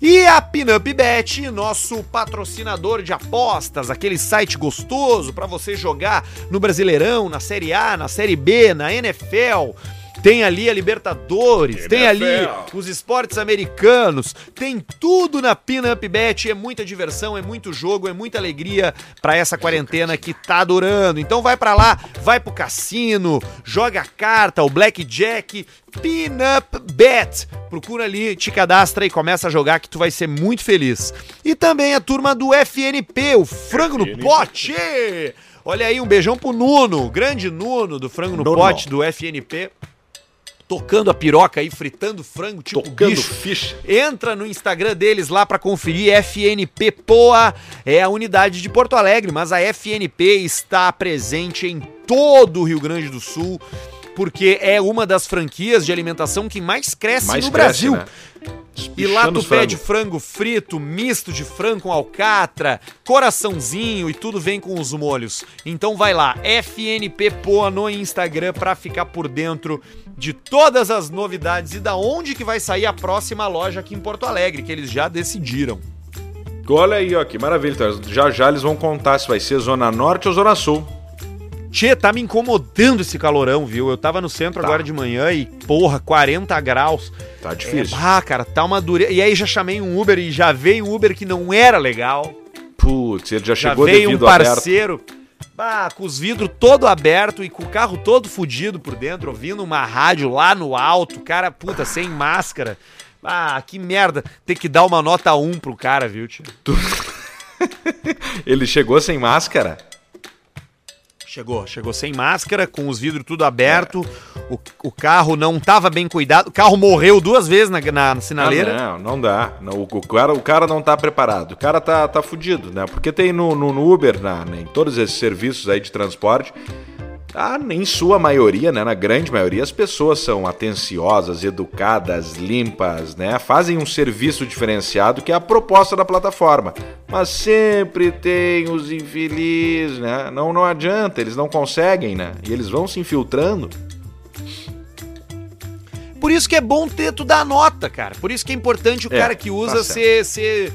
E a Pinup Bet, nosso patrocinador de apostas, aquele site gostoso para você jogar no Brasileirão, na Série A, na Série B, na NFL tem ali a Libertadores, NFL. tem ali os esportes americanos, tem tudo na Pinup Bet, é muita diversão, é muito jogo, é muita alegria para essa quarentena que tá adorando. Então vai para lá, vai pro cassino, joga a carta, o blackjack, Pinup Bet. Procura ali, te cadastra e começa a jogar que tu vai ser muito feliz. E também a turma do FNP, o Frango FNP. no Pote. Olha aí, um beijão pro Nuno, grande Nuno do Frango no Nuno. Pote do FNP tocando a piroca aí, fritando frango, tipo tocando bicho. Fish. Entra no Instagram deles lá para conferir, FNP Poa é a unidade de Porto Alegre, mas a FNP está presente em todo o Rio Grande do Sul porque é uma das franquias de alimentação que mais cresce mais no cresce, Brasil. Né? E lá tu pede frango frito, misto de frango com alcatra, coraçãozinho e tudo vem com os molhos. Então vai lá, FNP Poa no Instagram para ficar por dentro de todas as novidades e da onde que vai sair a próxima loja aqui em Porto Alegre, que eles já decidiram. Olha aí, ó, que maravilha. Então, já já eles vão contar se vai ser Zona Norte ou Zona Sul. Tchê, tá me incomodando esse calorão, viu? Eu tava no centro tá. agora de manhã e, porra, 40 graus. Tá difícil. É, ah, cara, tá uma dureza. E aí já chamei um Uber e já veio um Uber que não era legal. Putz, ele já, já chegou veio um parceiro. Aberto. Bah, com os vidros todo aberto e com o carro todo fudido por dentro, ouvindo uma rádio lá no alto, cara, puta, sem máscara. Ah, que merda. Tem que dar uma nota 1 pro cara, viu, tio? *laughs* Ele chegou sem máscara? Chegou, chegou sem máscara, com os vidros tudo aberto. É. O, o carro não tava bem cuidado. O carro morreu duas vezes na, na sinaleira. Ah, não, não dá. Não, o, o, cara, o cara não tá preparado. O cara tá, tá fudido, né? Porque tem no, no, no Uber, na, em todos esses serviços aí de transporte, ah, em sua maioria, né, na grande maioria, as pessoas são atenciosas, educadas, limpas, né? Fazem um serviço diferenciado que é a proposta da plataforma. Mas sempre tem os infelizes, né? Não, não adianta, eles não conseguem, né? E eles vão se infiltrando. Por isso que é bom ter tu dar nota, cara. Por isso que é importante o é, cara que usa tá ser, ser.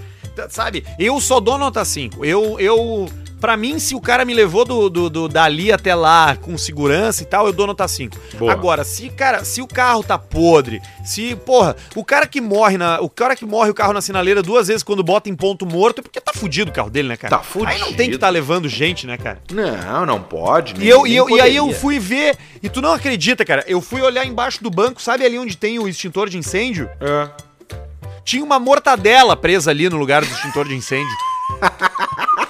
Sabe? Eu só dou nota 5. Eu. eu Pra mim, se o cara me levou do, do, do, dali até lá com segurança e tal, eu dou nota 5. Agora, se, cara, se o carro tá podre, se, porra, o cara que morre na. O cara que morre o carro na sinaleira duas vezes quando bota em ponto morto é porque tá fudido o carro dele, né, cara? Tá fudido. Aí não tem que tá levando gente, né, cara? Não, não pode. Nem, e, eu, e, eu, e aí eu fui ver, e tu não acredita, cara, eu fui olhar embaixo do banco, sabe ali onde tem o extintor de incêndio? É. Tinha uma mortadela presa ali no lugar do extintor de incêndio. *laughs*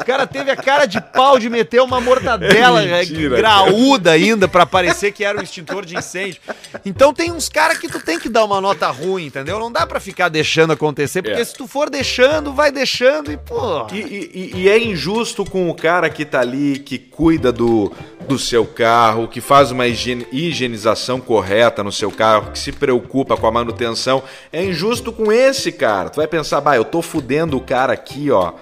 O cara teve a cara de pau de meter uma mortadela é *laughs* mentira, graúda cara. ainda para parecer que era um extintor de incêndio. Então tem uns caras que tu tem que dar uma nota ruim, entendeu? Não dá para ficar deixando acontecer, porque é. se tu for deixando, vai deixando e, pô. E, e, e, é injusto com o cara que tá ali, que cuida do, do seu carro, que faz uma higienização correta no seu carro, que se preocupa com a manutenção. É injusto com esse cara. Tu vai pensar, bah, eu tô fudendo o cara aqui, ó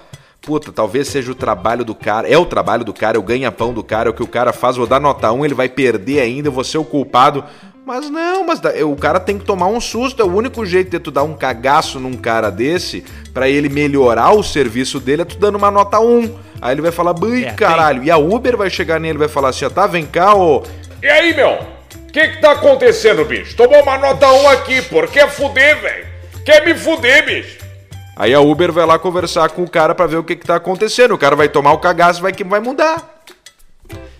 puta, talvez seja o trabalho do cara, é o trabalho do cara, é o ganha-pão do cara, é o que o cara faz, vou dar nota 1, ele vai perder ainda, eu vou ser o culpado. Mas não, mas o cara tem que tomar um susto, é o único jeito de tu dar um cagaço num cara desse, para ele melhorar o serviço dele, é tu dando uma nota 1. Aí ele vai falar, bui, é, caralho. Tem... E a Uber vai chegar nele e vai falar assim, ó, tá, vem cá, ô... E aí, meu? O que que tá acontecendo, bicho? Tomou uma nota 1 aqui, por que fuder, velho? Quer me fuder, bicho? Aí a Uber vai lá conversar com o cara para ver o que, que tá acontecendo. O cara vai tomar o cagaço e vai, que vai mudar.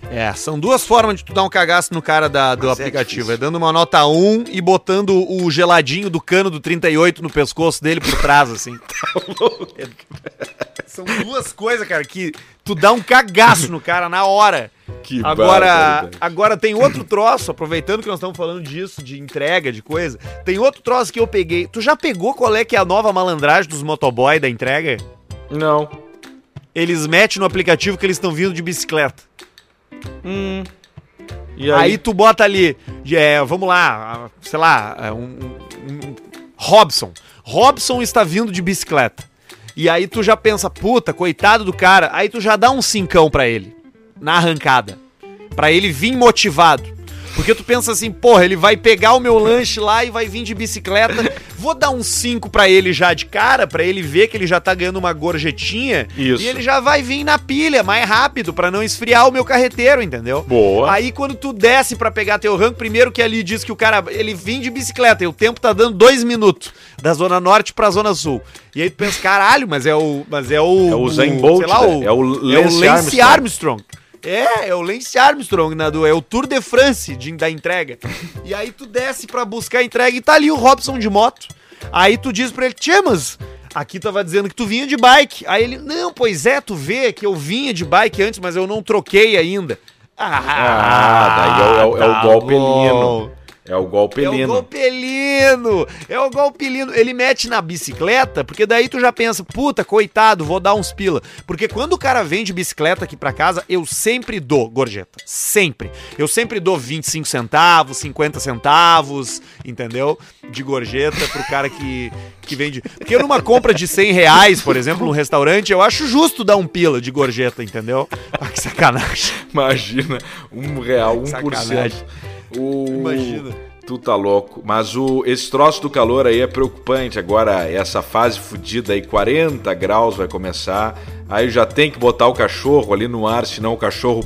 É, são duas formas de tu dar um cagaço no cara da, do Mas é aplicativo. É, é, dando uma nota 1 e botando o geladinho do cano do 38 no pescoço dele por trás, assim. *laughs* tá louco. É, são duas coisas, cara, que tu dá um cagaço no cara na hora. Que agora, agora tem outro *laughs* troço, aproveitando que nós estamos falando disso, de entrega, de coisa. Tem outro troço que eu peguei. Tu já pegou qual é que é a nova malandragem dos motoboy da entrega? Não. Eles metem no aplicativo que eles estão vindo de bicicleta. Hum. E aí? aí tu bota ali, é, vamos lá, sei lá, é um, um, um, Robson. Robson está vindo de bicicleta. E aí tu já pensa, puta, coitado do cara. Aí tu já dá um cincão pra ele, na arrancada. Pra ele vir motivado. Porque tu pensa assim, porra, ele vai pegar o meu lanche lá e vai vir de bicicleta. Vou dar um 5 para ele já de cara, para ele ver que ele já tá ganhando uma gorjetinha. Isso. E ele já vai vir na pilha mais rápido para não esfriar o meu carreteiro, entendeu? Boa. Aí quando tu desce para pegar teu rango, primeiro que ali diz que o cara, ele vem de bicicleta e o tempo tá dando dois minutos da zona norte pra zona sul. E aí tu pensa, caralho, mas é o. Mas é o. É o Zen Bolt, sei lá, né? o, é o Lance, é o Lance Armstrong. Armstrong. É, é o Lance Armstrong, né, do, é o Tour de France de, da entrega. E aí tu desce pra buscar a entrega e tá ali o Robson de moto. Aí tu diz pra ele, Tchê, mas aqui tava dizendo que tu vinha de bike. Aí ele, não, pois é, tu vê que eu vinha de bike antes, mas eu não troquei ainda. Ah, ah daí é, o, é, é o tá golpe lindo. É o golpelino. É o golpelino. É o golpelino. Ele mete na bicicleta, porque daí tu já pensa, puta, coitado, vou dar uns pila. Porque quando o cara vem de bicicleta aqui pra casa, eu sempre dou gorjeta. Sempre. Eu sempre dou 25 centavos, 50 centavos, entendeu? De gorjeta pro cara que, que vende. Porque numa compra de 100 reais, por exemplo, num restaurante, eu acho justo dar um pila de gorjeta, entendeu? Ah, que sacanagem. Imagina, um real, um sacanagem. O... Imagina. Tu tá louco. Mas o, esse troço do calor aí é preocupante. Agora, essa fase fodida aí, 40 graus vai começar. Aí já tem que botar o cachorro ali no ar, senão o cachorro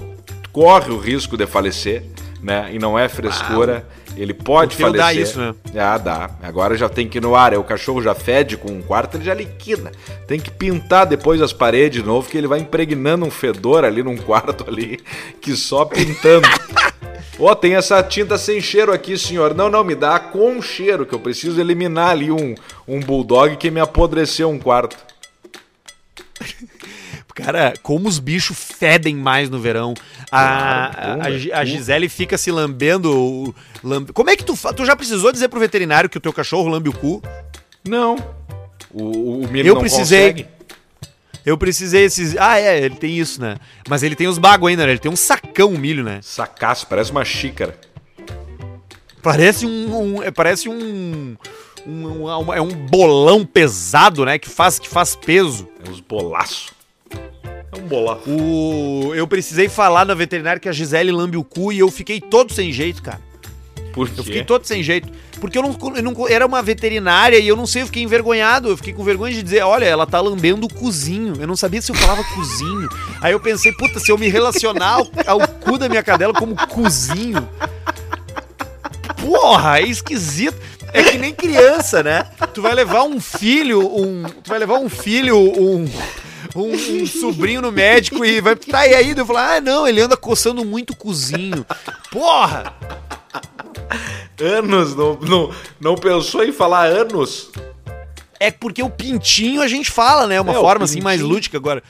corre o risco de falecer, né? E não é frescura. Ah, ele pode falecer. dá isso, né? Ah, dá. Agora já tem que ir no ar. Aí o cachorro já fede com um quarto, ele já liquida. Tem que pintar depois as paredes de novo, que ele vai impregnando um fedor ali num quarto ali, que só pintando. *laughs* Ó, oh, tem essa tinta sem cheiro aqui, senhor. Não, não, me dá com cheiro, que eu preciso eliminar ali um, um bulldog que me apodreceu um quarto. *laughs* Cara, como os bichos fedem mais no verão. A, a, a- Gisele fica se lambendo. lambe- Como é que tu. fa- Tu já precisou dizer pro veterinário que o teu cachorro lambe o cu? Não. O, o Eu precisei. consegue. Eu precisei esses. Ah, é, ele tem isso, né? Mas ele tem os bagos ainda, né? Ele tem um sacão milho, né? Sacaço, parece uma xícara. Parece um. um- é, parece um. um- uma- é um bolão pesado, né? Que faz, que faz peso. É uns bolaços. É um bolaço. O, eu precisei falar na veterinária que a Gisele lambe o cu e eu fiquei todo sem jeito, cara. Por Eu quê? fiquei todo sem jeito. Porque eu não, eu não- Era uma veterinária e eu não sei, eu fiquei envergonhado. Eu fiquei com vergonha de dizer, olha, ela tá lambendo o cozinho. Eu não sabia se eu falava cozinho. Aí eu pensei, puta, se eu me relacionar ao, ao cu da minha cadela como cozinho. Porra, é esquisito. É que nem criança, né? Tu vai levar um filho, um. Tu vai levar um filho, um. Um, um sobrinho no médico e vai. Tá e aí? Eu falo, ah, não, ele anda coçando muito o cozinho. Porra! Anos, não, não, não pensou em falar anos? É porque o pintinho a gente fala, né? Uma É, forma assim mais lúdica agora.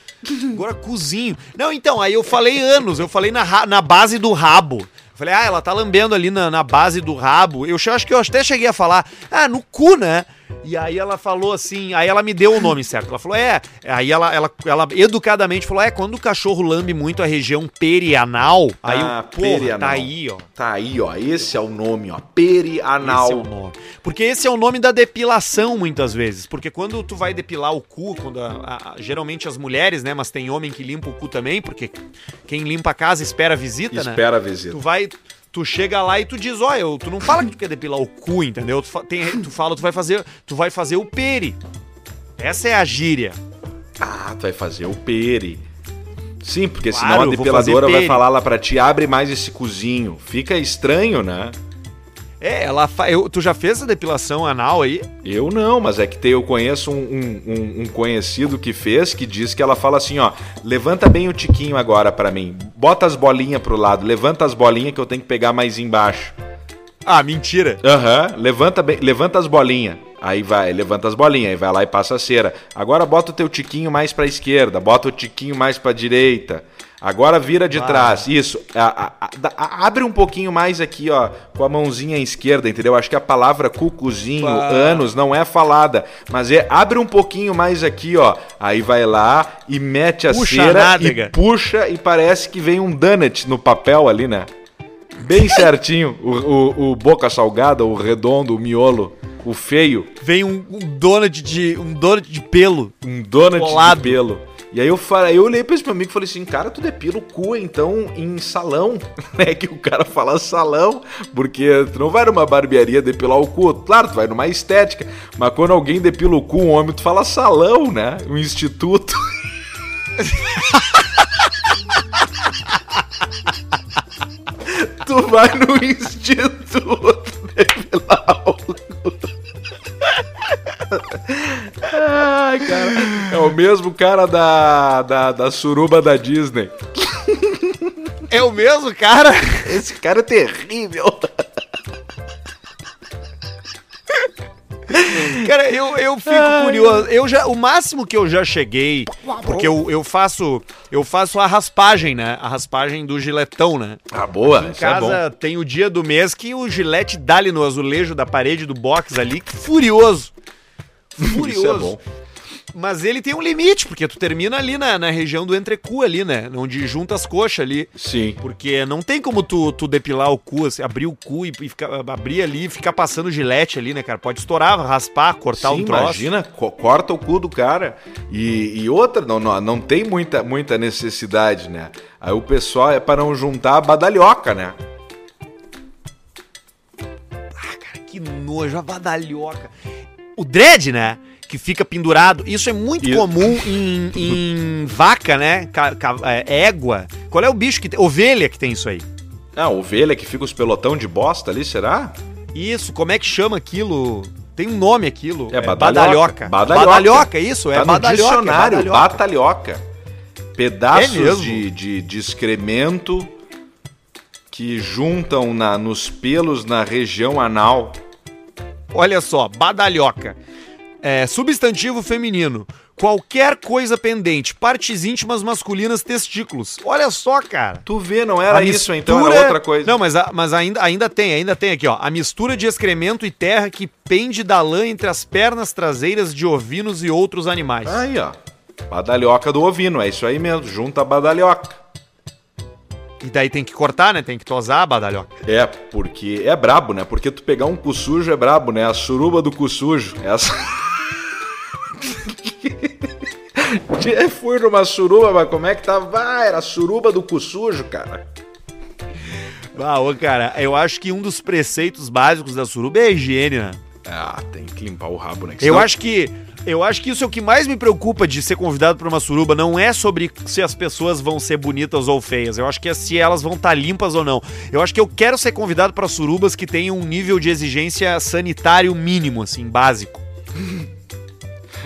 Agora cozinho. Não, então, aí eu falei anos, eu falei na, na base do rabo. Falei, ah, ela tá lambendo ali na, na base do rabo. Eu acho que eu até cheguei a falar, ah, no cu, né? E aí ela falou assim, aí ela me deu o nome certo. Ela falou, é. Aí ela, ela, ela educadamente falou, é, quando o cachorro lambe muito a região perianal, aí Ah, eu, porra, perianal. tá aí, ó. Tá aí, ó. Esse é o nome, ó. Perianal. Esse é o nome. Porque esse é o nome da depilação, muitas vezes. Porque quando tu vai depilar o cu, quando a- a- geralmente as mulheres, né? Mas tem homem que limpa o cu também, porque quem limpa a casa espera a visita, né? Espera a visita. Tu vai. Tu chega lá e tu diz, olha, tu não fala que tu quer depilar o cu, entendeu? Tu, fa- tem- tu fala, tu vai fazer. Tu vai fazer o peri. Essa é a gíria. Ah, tu vai fazer o peri. Sim, porque Claro, senão a depiladora vai falar lá pra ti, abre mais esse cozinho. Fica estranho, né? É, ela fa... eu- Tu já fez a depilação anal aí? Eu não, mas é que tem, eu conheço um, um- um- conhecido que fez, que diz que ela fala assim, ó, levanta bem o tiquinho agora pra mim, bota as bolinhas pro lado, levanta as bolinhas que eu tenho que pegar mais embaixo. Ah, mentira. Aham, levanta bem, levanta as bolinhas. Aí vai, levanta as bolinhas, aí vai lá e passa a cera. Agora bota o teu tiquinho mais pra esquerda, bota o tiquinho mais pra direita. Agora vira de Ah. trás. Isso. a- a- a- abre um pouquinho mais aqui, ó, com a mãozinha esquerda, entendeu? Acho que a palavra cucuzinho, anos, não é falada. Mas é abre um pouquinho mais aqui, ó. Aí vai lá e mete a Puxa cera nádega. e puxa e parece que vem um donut no papel ali, né? Bem *laughs* certinho. O, o- o boca salgada, o redondo, o miolo, o feio. Vem um, um donut de. um donut de pelo. Um donut Colado. de pelo. E aí eu falei, eu olhei pra esse meu amigo e falei assim, cara, tu depila o cu então em salão, *laughs* né? Que o cara fala salão, porque tu não vai numa barbearia depilar o cu, claro, tu vai numa estética, mas quando alguém depila o cu, um homem, tu fala salão, né? Um instituto. *laughs* tu vai no instituto *laughs* depilar o cu. Ai, cara. É o mesmo cara da, da, da suruba da Disney. É o mesmo, cara? Esse cara é terrível. Cara, eu, eu fico curioso. Eu já, o máximo que eu já cheguei, porque eu, eu faço eu faço a raspagem, né? A raspagem do giletão, né? Ah, boa. Em é bom. casa tem o dia do mês que o gilete dá-lhe no azulejo da parede do box ali, furioso. Furioso. Isso é bom. Mas ele tem um limite, porque tu termina ali na, na região do entrecu ali, né? Onde junta as coxas ali. Sim. Porque não tem como tu, tu depilar o cu, assim, abrir o cu e, e ficar, abrir ali e ficar passando gilete ali, né, cara? Pode estourar, raspar, cortar Sim, um troço. imagina, co- corta o cu do cara. E, e outra, não, não, não tem muita, muita necessidade, né? Aí o pessoal é para não juntar a badalhoca, né? Cara, que nojo, a badalhoca. O dread, né? Que fica pendurado. Isso é muito E- comum em, em vaca, né? Ca- ca- é, égua. Qual é o bicho que tem? Ovelha que tem isso aí. Ah, ovelha que fica os pelotão de bosta ali, será? Isso, como é que chama aquilo? Tem um nome aquilo. É badalhoca. Badalhoca. Badalhoca. Badalhoca, isso, é tá no badalhoca. é dicionário, badalhoca. batalhoca. Pedaços É de, de, de excremento que juntam na, nos pelos na região anal. Olha só, badalhoca. É, substantivo feminino. Qualquer coisa pendente. Partes íntimas masculinas, testículos. Olha só, cara. Tu vê, não era A isso, então mistura- era outra coisa. Não, mas, a- mas ainda, ainda tem, ainda tem aqui, ó. A mistura de excremento e terra que pende da lã entre as pernas traseiras de ovinos e outros animais. Aí, ó. Badalhoca do ovino, é isso aí mesmo. Junta a badalhoca. E daí tem que cortar, né? Tem que tosar a badalhoca. É, porque é brabo, né? Porque tu pegar um cu sujo é brabo, né? A suruba do cu sujo. Essa. *laughs* Eu fui numa suruba, mas como é que tava? Ah, era a suruba do cu sujo, cara. Ah, ô, cara, eu acho que um dos preceitos básicos da suruba é a higiene, né? Ah, tem que limpar o rabo, né? Eu acho que eu acho que isso é o que mais me preocupa de ser convidado para uma suruba, não é sobre se as pessoas vão ser bonitas ou feias. Eu acho que é se elas vão estar limpas ou não. Eu acho que eu quero ser convidado para surubas que tenham um nível de exigência sanitário mínimo, assim, básico.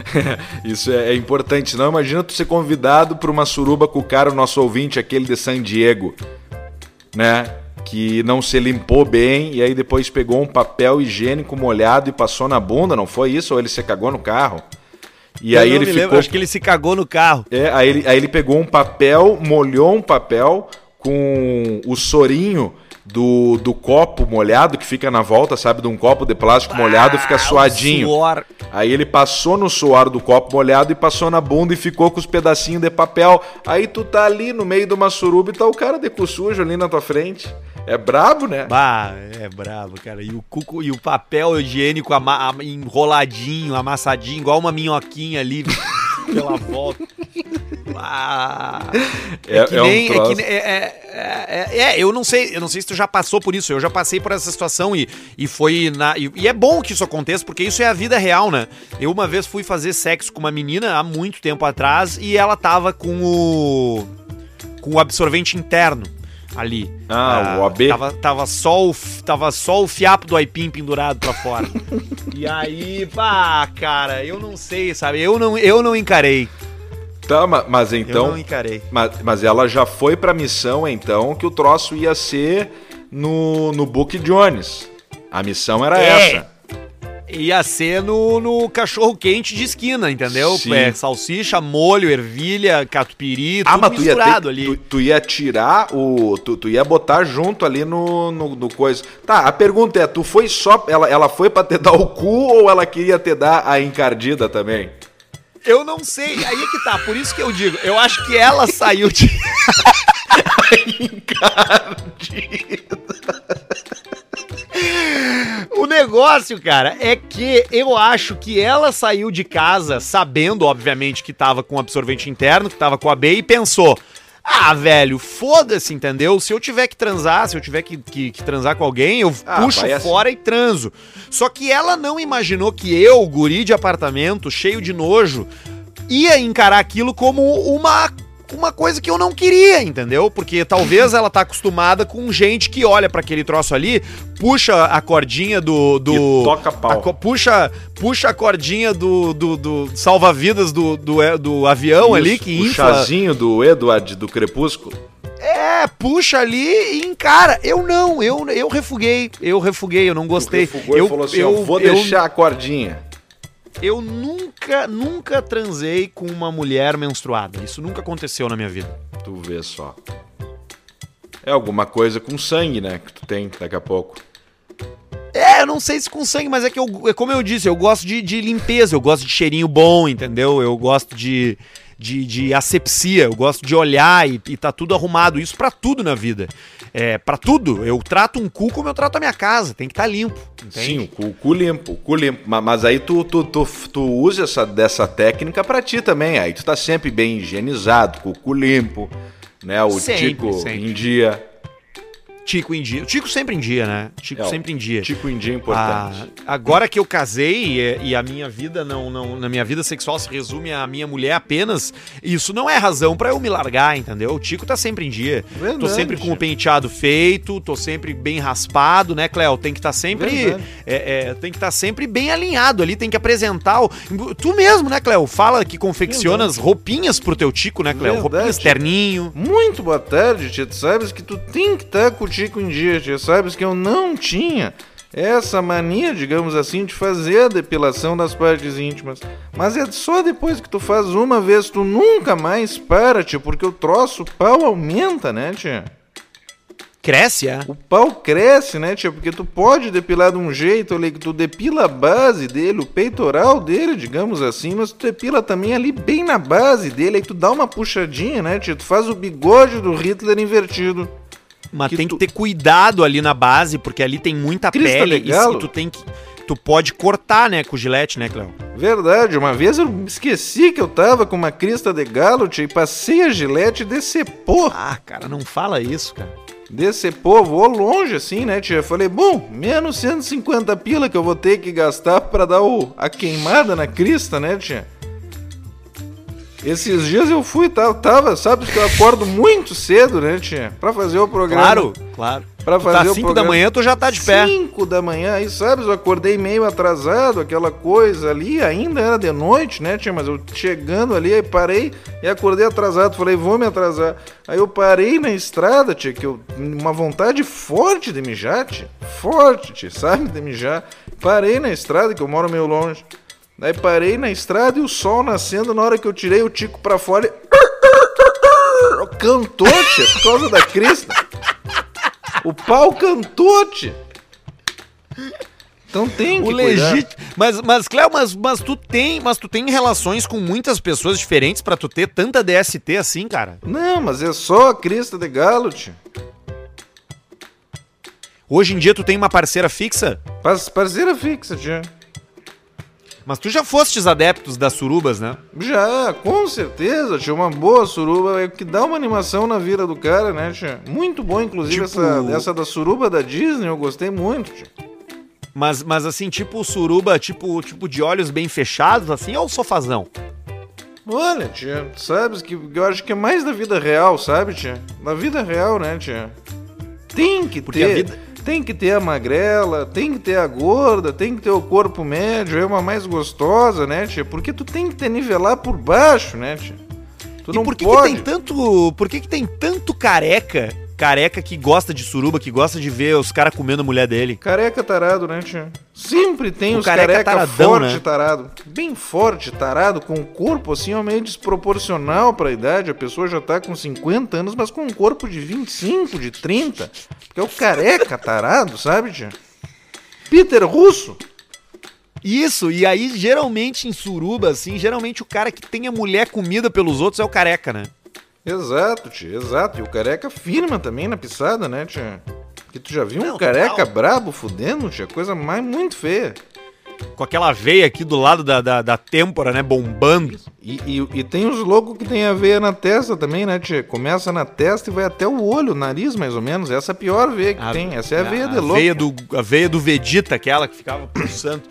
*laughs* Isso é, é importante. Não, imagina tu ser convidado pra uma suruba com o cara, o nosso ouvinte, aquele de San Diego, né? Que não se limpou bem e aí depois pegou um papel higiênico molhado e passou na bunda, não foi isso? Ou ele se cagou no carro? E Eu aí não ele ficou. lembro, acho que ele se cagou no carro. É, aí ele, aí ele pegou um papel, molhou um papel com o sorinho do, do copo molhado que fica na volta, sabe? De um copo de plástico molhado, fica Ah, suadinho. suor. Aí ele passou no suor do copo molhado e passou na bunda e ficou com os pedacinhos de papel. Aí tu tá ali no meio de uma suruba e tá o cara de cu sujo ali na tua frente. É brabo, né? Bah, é brabo, cara. E o, cuco, e o papel higiênico ama- am- enroladinho, amassadinho, igual uma minhoquinha ali *laughs* pela volta. Ah, é, É- que é um nem. é, troço. que é, é, é- é, eu não sei, eu não sei se tu já passou por isso. Eu já passei por essa situação e, e foi na. E, e é bom que isso aconteça, porque isso é a vida real, né? Eu uma vez fui fazer sexo com uma menina há muito tempo atrás e ela tava com o. com o absorvente interno ali. Ah, o AB? Tava, tava, só o, tava só o fiapo do aipim pendurado pra fora. *laughs* e aí, pá, cara, eu não sei, sabe? Eu não, eu não encarei. Tá, ma- mas eu então. não encarei. Mas, mas ela já foi pra missão, então, que o troço ia ser no, no Book Jones. A missão era É. essa. Ia ser no, no cachorro quente de esquina, entendeu? Sim. É, salsicha, molho, ervilha, catupiry, Ah, tudo misturado ter, ali. tu, tu ia tirar o. Tu, tu ia botar junto ali no, no, no coisa. Tá, a pergunta é: tu foi só. Ela, ela foi pra te *laughs* dar o cu ou ela queria te dar a encardida também? Eu não sei, aí é que tá, por isso que eu digo, eu acho que ela saiu de... *laughs* *laughs* O negócio, cara, é que eu acho que ela saiu de casa sabendo, obviamente, que tava com absorvente interno, que tava com a B e pensou: ah, velho, foda-se, entendeu? Se eu tiver que transar, se eu tiver que, que- que transar com alguém, eu Ah, puxo vai assim. fora e transo. Só que ela não imaginou que eu, guri de apartamento, cheio de nojo, ia encarar aquilo como uma. Uma coisa que eu não queria, entendeu? Porque talvez ela tá acostumada com gente que olha pra aquele troço ali, puxa a cordinha do. do E toca pau. a puxa, puxa a cordinha do, do, do salva-vidas do, do, é, do avião ali Isso, que o infla. chazinho do Edward do Crepúsculo. É, puxa ali e encara. Eu não, eu, eu refuguei, eu refuguei, eu não gostei. Tu refugou e eu, falou assim: eu, ó, vou eu- deixar a cordinha. Eu nunca, nunca transei com uma mulher menstruada. Isso nunca aconteceu na minha vida. Tu vê só. É alguma coisa com sangue, né? Que tu tem daqui a pouco. É, eu não sei se com sangue, mas é que eu, é como eu disse, eu gosto de, de limpeza, eu gosto de cheirinho bom, entendeu? Eu gosto de, de, de asepsia, eu gosto de olhar e, e tá tudo arrumado. Isso pra tudo na vida. É, para tudo. Eu trato um cu como eu trato a minha casa, tem que estar limpo, entende? Sim, o cu, o cu limpo, o cu limpo. Ma- Mas, aí tu, tu, tu, tu usa essa, dessa técnica pra ti também. Aí tu tá sempre bem higienizado, com o cu limpo, né? O Sempre, tico sempre. em dia. Tico em dia. O Tico sempre em dia, né? Tico É, sempre em dia. Tico em dia é Ah, importante. agora que eu casei e, e a minha vida não, não, na minha vida sexual se resume à minha mulher apenas, isso não é razão pra eu me largar, entendeu? O Tico tá sempre em dia. tô Verdade. sempre com o penteado feito, tô sempre bem raspado, né, Cléo? Tem que estar sempre, Verdade. é, é, tem que estar sempre bem alinhado ali, tem que apresentar o, tu mesmo, né, Cléo? Fala que confecciona as roupinhas pro teu Tico, né, Cléo? Verdade. Roupinhas terninho. Muito boa tarde, tia. Tu sabes que tu tem que estar com o Tico em dia, tia. Sabes que eu não tinha. essa mania, digamos assim, de fazer a depilação das partes íntimas. Mas é só depois que tu faz uma vez, tu nunca mais para, tia, porque o troço o pau aumenta, né, tia? Cresce, é? O pau cresce, né, tia? Porque tu pode depilar de um jeito ali, que tu depila a base dele, o peitoral dele, digamos assim, mas tu depila também ali bem na base dele, aí tu dá uma puxadinha, né, tia? Tu faz o bigode do Hitler invertido. Mas Que tem tu- que ter cuidado ali na base, porque ali tem muita Crista pele de e tu tem que. Tu pode cortar, né, com o gilete, né, Cléo? Verdade, uma vez eu esqueci que eu tava com uma crista de galo, tia, e passei a gilete e decepou. Ah, cara, não fala isso, cara. Decepou, voou longe assim, né, tia? Falei, bom, menos 150 pila que eu vou ter que gastar pra dar o, a queimada na crista, né, tia? Esses dias eu fui, tava, tava, sabe que eu acordo muito cedo, né, tia? Pra fazer o programa. Claro, claro. Pra Tu fazer tá o 5 da manhã, tu já tá de pé. 5 da manhã, aí sabe, eu acordei meio atrasado, aquela coisa ali, ainda era de noite, né, tia? Mas eu chegando ali, aí parei e acordei atrasado. Falei, vou me atrasar. Aí eu parei na estrada, tia, que eu. Uma vontade forte de mijar, tia. Forte, tia, sabe, de mijar. Parei na estrada, que eu moro meio longe. Daí parei na estrada e o sol nascendo, na hora que eu tirei o tico pra fora. ele- *laughs* Cantou, tia, por causa da crista. O pau cantou, tia. Então tem que O legítimo. Mas, mas Cléo, mas, mas tu tem, mas tu tem relações com muitas pessoas diferentes pra tu ter tanta DST assim, cara. Não, mas é só a crista de galo, tia. Hoje em dia tu tem uma parceira fixa, Par- Parceira fixa, tia. Mas tu já fostes adeptos das surubas, né? Já, com certeza, tia. Uma boa suruba é que dá uma animação na vida do cara, né, tia? Muito bom, inclusive, Tipo- essa, essa da suruba da Disney, eu gostei muito, tia. Mas, mas assim, tipo suruba, tipo, tipo de olhos bem fechados, assim, ou sofazão? Olha, tia, sabes que eu acho que é mais da vida real, sabe, tia? Da vida real, né, tia? Tem que Porque ter. a vida- Tem que ter a magrela, tem que ter a gorda, tem que ter o corpo médio, é uma mais gostosa, né, tia? Porque tu tem que te nivelar por baixo, né, tia? Tu e não por que, pode. que tem tanto. Por que, que tem tanto careca? Careca que gosta de suruba, que gosta de ver os caras comendo a mulher dele. Careca tarado, né, tia? Sempre tem O os careca careca, taradão, forte né? tarado. Bem forte, tarado, com o corpo assim, ó, meio desproporcional pra idade. A pessoa já tá com 50 anos, mas com um corpo de 25, de 30. Porque é o careca tarado, sabe, tia? Peter Russo. Isso, e aí geralmente em suruba, assim, geralmente o cara que tem a mulher comida pelos outros é o careca, né? Exato, tia, exato. E o careca firma também na pisada, né, tia? Porque tu já viu um Não, careca total. brabo fudendo, tia? Coisa mais muito feia. Com aquela veia aqui do lado da, da, da têmpora, né? Bombando. E, e, e tem os loucos que tem a veia na testa também, né, tia? Começa na testa e vai até o olho, o nariz, mais ou menos. Essa é a pior veia que tem. Essa é a veia de louco. veia do, a veia do Vegeta, aquela que ficava pulsando.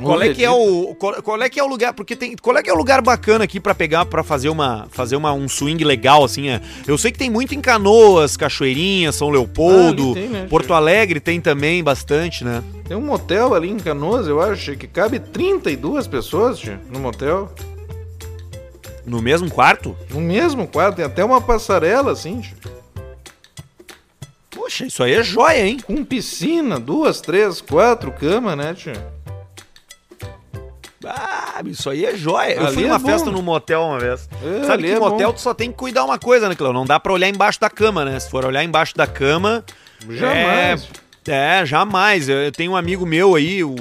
Qual é que é o qual, qual é que é o lugar? Porque tem qual é que é o lugar bacana aqui pra pegar pra fazer uma fazer uma um swing legal assim? é? Eu sei que tem muito em Canoas, Cachoeirinha, São Leopoldo, Ah, tem, né, Porto? Alegre tem também bastante, né? Tem um motel ali em Canoas, eu acho, que cabe 32 pessoas, tia, no motel. No mesmo quarto? No mesmo quarto, tem até uma passarela, assim, tia. Poxa, isso aí é joia, hein? Com piscina, duas, três, quatro camas, né, tia? Ah, isso aí é joia. Eu Ali fui é numa bom. festa num motel uma vez. É, Sabe que é motel bom. tu só tem que cuidar uma coisa, né, Cleo? Não dá pra olhar embaixo da cama, né? Se for olhar embaixo da cama. Jamais. É, é, jamais. Eu, eu tenho um amigo meu aí, o.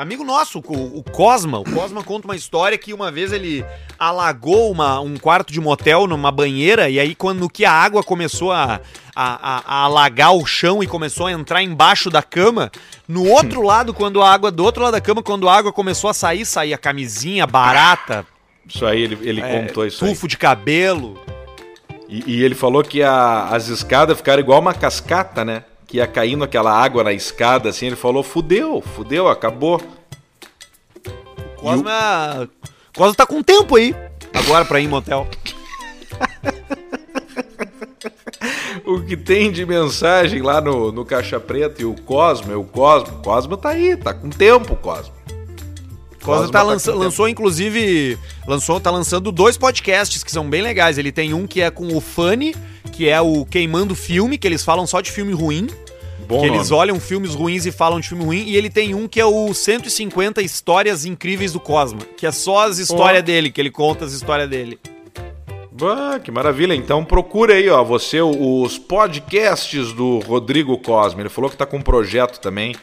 Amigo nosso, o, o Cosma. O Cosma conta uma história que uma vez ele alagou uma, um quarto de motel numa banheira, e aí, quando que a água começou a, a, a- a alagar o chão e começou a entrar embaixo da cama, no outro *laughs* lado, quando a água, do outro lado da cama, quando a água começou a sair, saía camisinha, barata, Isso aí, ele, ele é, contou isso aí. tufo de cabelo. E, e ele falou que a- as escadas ficaram igual uma cascata, né? Que ia caindo aquela água na escada, assim. Ele falou, fudeu, fudeu, acabou. Cosma. Cosma tá com tempo aí. Agora pra ir em motel. *laughs* O que tem de mensagem lá no, no Caixa Preta e o Cosmo, é o Cosmo. Cosmo tá aí, tá com tempo, Cosmo. Cosma tá tá lança- lançou, inclusive, lançou, tá lançando dois podcasts que são bem legais. Ele tem um que é com o Fanny, que é o Queimando Filme, que eles falam só de filme ruim. Bom que nome. eles olham filmes ruins e falam de filme ruim. E ele tem um que é o 150 Histórias Incríveis do Cosma. Que é só as histórias Ó. dele, que ele conta as histórias dele. Ah, que maravilha. Então procura aí, ó, você os podcasts do Rodrigo Cosme. Ele falou que tá com um projeto também,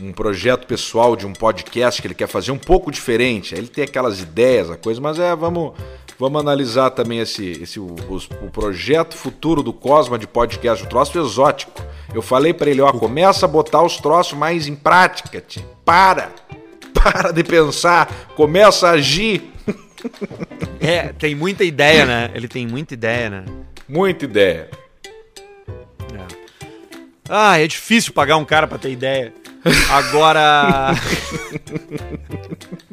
um projeto pessoal de um podcast que ele quer fazer um pouco diferente. Ele tem aquelas ideias, a coisa, mas é, vamos vamos analisar também esse, esse o, o projeto futuro do Cosma de podcast, um troço exótico. Eu falei pra ele, ó, começa a botar os troços mais em prática, tio. Para. *laughs* Para de pensar, começa a agir. *laughs* É, tem muita ideia, né? Ele tem muita ideia, né? Muita ideia. Ah, é difícil pagar um cara pra ter ideia. Agora. *laughs*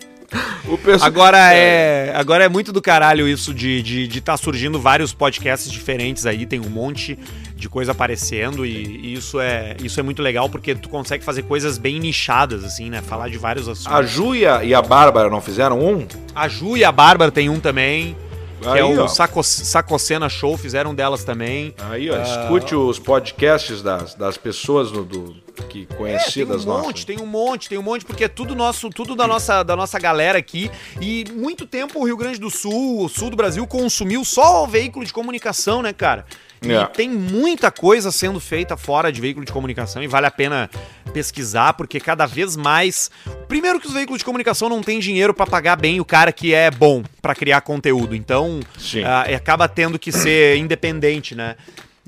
Pessoal... Agora é, agora é muito do caralho isso de estar de, de tá surgindo vários podcasts diferentes aí, tem um monte de coisa aparecendo e, e isso, é, isso é muito legal porque tu consegue fazer coisas bem nichadas, assim, né? Falar de vários assuntos. A Ju e a, Bárbara não fizeram um? A Ju e a Bárbara tem um também, que Aí, é o. Saco, Sacocena Show, fizeram delas também. Aí, ó, escute os podcasts das, das pessoas do, do- que É, tem um conhecidas monte, nossas. tem um monte, tem um monte, porque é tudo nosso, tudo da nossa, da nossa galera aqui. E muito tempo o Rio Grande do Sul, o sul do Brasil, consumiu só o veículo de comunicação, né, cara? E É. tem muita coisa sendo feita fora de veículo de comunicação e vale a pena pesquisar, porque cada vez mais. Primeiro que os veículos de comunicação não têm dinheiro pra pagar bem o cara que é bom pra criar conteúdo. Então, ah, acaba tendo que ser independente, né?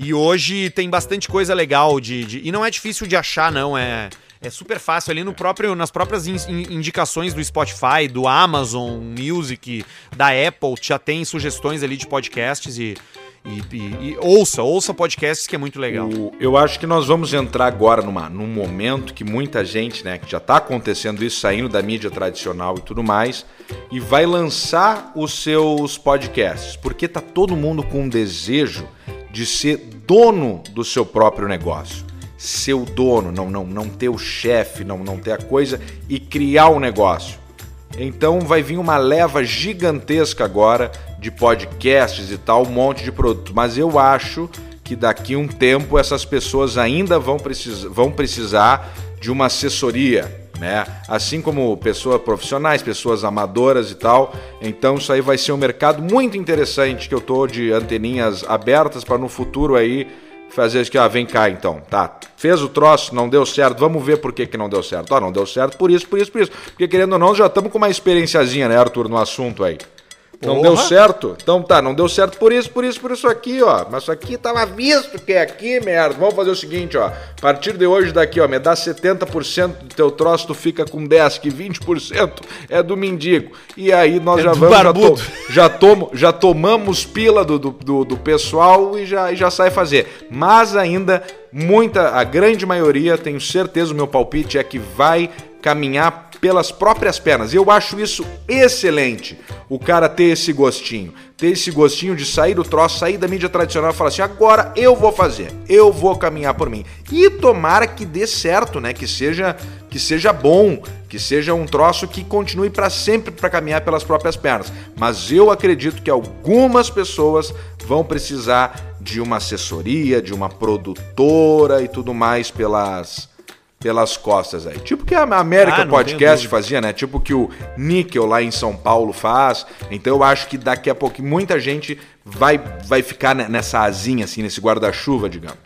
E hoje tem bastante coisa legal de, de- E não é difícil de achar, não. É, é super fácil ali no próprio, nas próprias in- in- indicações do Spotify, do Amazon Music, da Apple, já tem sugestões ali de podcasts e. E, e- e ouça, ouça podcasts que é muito legal. O- eu acho que nós vamos entrar agora numa, num momento que muita gente, né, que já está acontecendo isso, saindo da mídia tradicional e tudo mais, e vai lançar os seus podcasts, porque tá todo mundo com um desejo de ser dono do seu próprio negócio. Ser o dono, não, não, não ter o chefe, não, não ter a coisa e criar o negócio. Então vai vir uma leva gigantesca agora de podcasts e tal, um monte de produto. Mas eu acho que daqui um tempo essas pessoas ainda vão, precis vão precisar de uma assessoria, né? Assim como pessoas profissionais, pessoas amadoras e tal. Então isso aí vai ser um mercado muito interessante que eu tô de anteninhas abertas para no futuro aí fazer isso que, ah, vem cá então, tá? Fez o troço, não deu certo, vamos ver por que, que não deu certo. Ó, não deu certo por isso, por isso, por isso. Porque querendo ou não, já estamos com uma experienciazinha, né, Arthur, no assunto aí. Não Porra. deu certo? Então tá, não deu certo por isso, por isso, por isso aqui, ó. Mas isso aqui tava visto que é aqui, merda. Vamos fazer o seguinte, ó. A partir de hoje daqui, ó, me dá 70% do teu troço, tu fica com 10, que 20% é do mendigo. E aí nós É já vamos, já, barbudo. to- já, tomo, já tomamos pila do, do, do- do pessoal e já, e já sai fazer. Mas ainda, muita, a grande maioria, tenho certeza, o meu palpite é que vai caminhar pelas próprias pernas. Eu acho isso excelente, o cara ter esse gostinho. Ter esse gostinho de sair do troço, sair da mídia tradicional e falar assim, agora eu vou fazer, eu vou caminhar por mim. E tomara que dê certo, né? Que seja, que seja bom, que seja um troço que continue para sempre para caminhar pelas próprias pernas. Mas eu acredito que algumas pessoas vão precisar de uma assessoria, de uma produtora e tudo mais pelas pelas costas aí. Tipo que a América Ah, Podcast fazia, né? Tipo que o Níquel lá em São Paulo faz. Então eu acho que daqui a pouco muita gente vai vai ficar ne- nessa asinha assim, nesse guarda-chuva, digamos.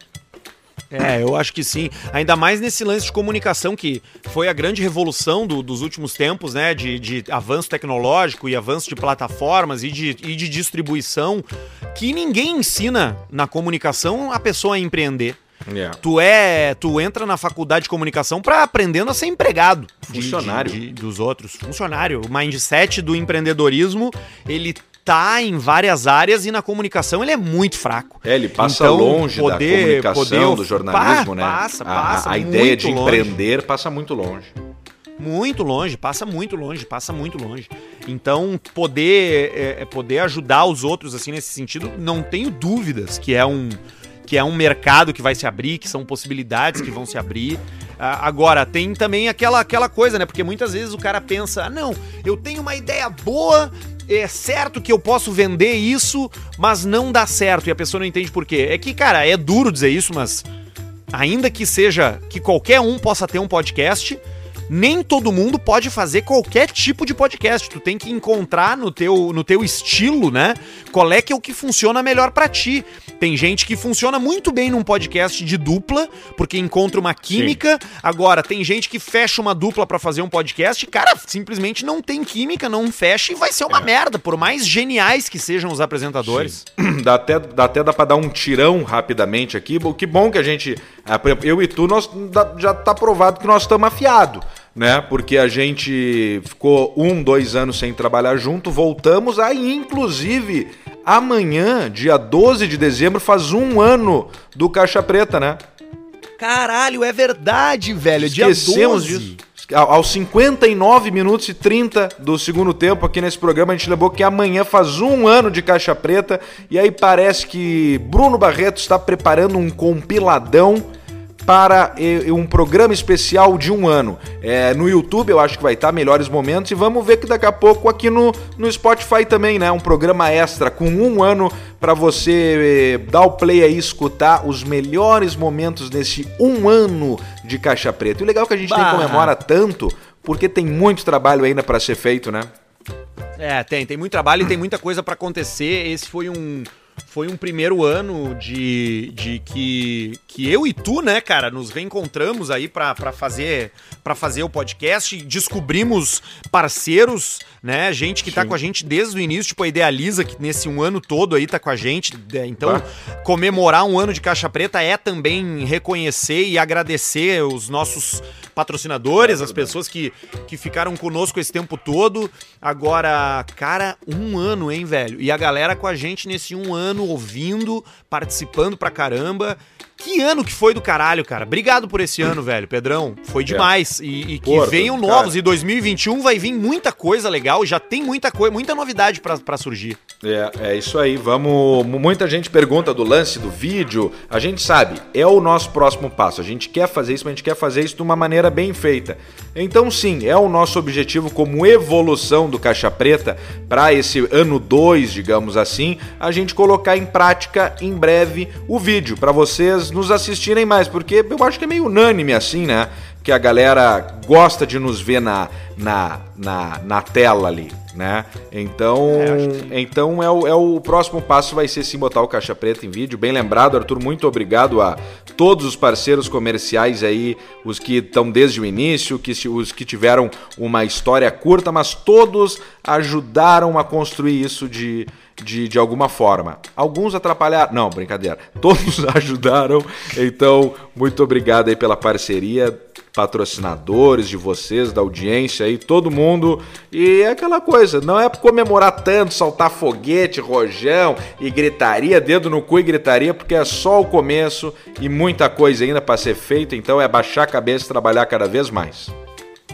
É, eu acho que sim. Ainda mais nesse lance de comunicação que foi a grande revolução do- dos últimos tempos, né? De, de avanço tecnológico e avanço de plataformas e de, e de distribuição, que ninguém ensina na comunicação a pessoa a empreender. É. Tu é, tu entra na faculdade de comunicação pra aprendendo a ser empregado, Funcionário. de- de- dos outros, funcionário. O mindset do empreendedorismo, ele tá em várias áreas e na comunicação ele é muito fraco. É, ele passa Então, longe da poder- comunicação, poder- do jornalismo, Pa- né? passa, A- passa a, a ideia muito de longe. empreender passa muito longe. Muito longe, passa muito longe, passa muito longe. Então, poder é, é, poder ajudar os outros assim nesse sentido, não tenho dúvidas que é um que é um mercado que vai se abrir, que são possibilidades que vão se abrir. Ah, agora, tem também aquela, aquela coisa, né? Porque muitas vezes o cara pensa, ah, não, eu tenho uma ideia boa, é certo que eu posso vender isso, mas não dá certo. E a pessoa não entende por quê. É que, cara, é duro dizer isso, mas ainda que seja que qualquer um possa ter um podcast, nem todo mundo pode fazer qualquer tipo de podcast. Tu tem que encontrar no teu, no teu estilo, né? Qual é que é o que funciona melhor para ti. Tem gente que funciona muito bem num podcast de dupla, porque encontra uma química. Sim. Agora, tem gente que fecha uma dupla para fazer um podcast, cara, simplesmente não tem química, não fecha e vai ser uma é. merda, por mais geniais que sejam os apresentadores. Sim. *clears throat* Dá até, dá até dá pra dar um tirão rapidamente aqui. Que bom que a gente. Ah, eu e tu, nós, já tá provado que nós estamos afiados né? Porque a gente ficou um, dois anos sem trabalhar junto, voltamos aí, inclusive, amanhã, dia 12 de dezembro, faz um ano do Caixa Preta, né? Caralho, é verdade, velho. Esquecemos dia 12. disso. Aos 59 minutos e 30 do segundo tempo aqui nesse programa, a gente lembrou que amanhã faz um ano de Caixa Preta. E aí parece que Bruno Barreto está preparando um compiladão para um programa especial de um ano. É, no YouTube eu acho que vai estar melhores momentos e vamos ver que daqui a pouco aqui no, no Spotify também, né? Um programa extra com um ano para você eh, dar o play aí, escutar os melhores momentos nesse um ano de Caixa Preta. E o legal é que a gente bah. nem comemora tanto, porque tem muito trabalho ainda para ser feito, né? É, tem, tem muito trabalho e tem muita coisa para acontecer. Esse foi um foi um primeiro ano de, de que, que eu e tu, né, cara, nos reencontramos aí para fazer para fazer o podcast, descobrimos parceiros, né, gente que tá Sim. tá com a gente desde o início, tipo a Idealiza, que nesse um ano todo aí tá com a gente, né, então comemorar um ano de Caixa Preta é também reconhecer e agradecer os nossos patrocinadores, as pessoas que, que ficaram conosco esse tempo todo. Agora, cara, um ano, hein, velho? E a galera com a gente nesse um ano, ouvindo, participando pra caramba. Que ano que foi do caralho, cara. Obrigado por esse ano, velho, Pedrão. Foi é. demais. É. E, e, que Porra, venham novos. Cara. E 2021 vai vir muita coisa legal. Já tem muita coisa, muita novidade para surgir. É, é isso aí. Vamos. Muita gente pergunta do lance do vídeo. A gente sabe, é o nosso próximo passo. A gente quer fazer isso, mas a gente quer fazer isso de uma maneira bem feita. Então, sim, é o nosso objetivo como evolução do Caixa Preta para esse ano 2, digamos assim, a gente colocar em prática em breve o vídeo para vocês nos assistirem mais, porque eu acho que é meio unânime assim, né? Que a galera gosta de nos ver na, na, na, na tela ali, né? Então, é, então é, o, é o próximo passo vai ser sim botar o Caixa Preta em vídeo. Bem lembrado, Arthur, muito obrigado a todos os parceiros comerciais aí, os que estão desde o início, que, os que tiveram uma história curta, mas todos ajudaram a construir isso de, de, de alguma forma. Alguns atrapalharam. Não, brincadeira. *laughs* Todos ajudaram. Então, muito obrigado aí pela parceria. Patrocinadores de vocês, da audiência aí, todo mundo. E é aquela coisa, não é comemorar tanto, saltar foguete, rojão e gritaria, dedo no cu e gritaria, porque é só o começo e muita coisa ainda para ser feita. Então é baixar a cabeça e trabalhar cada vez mais.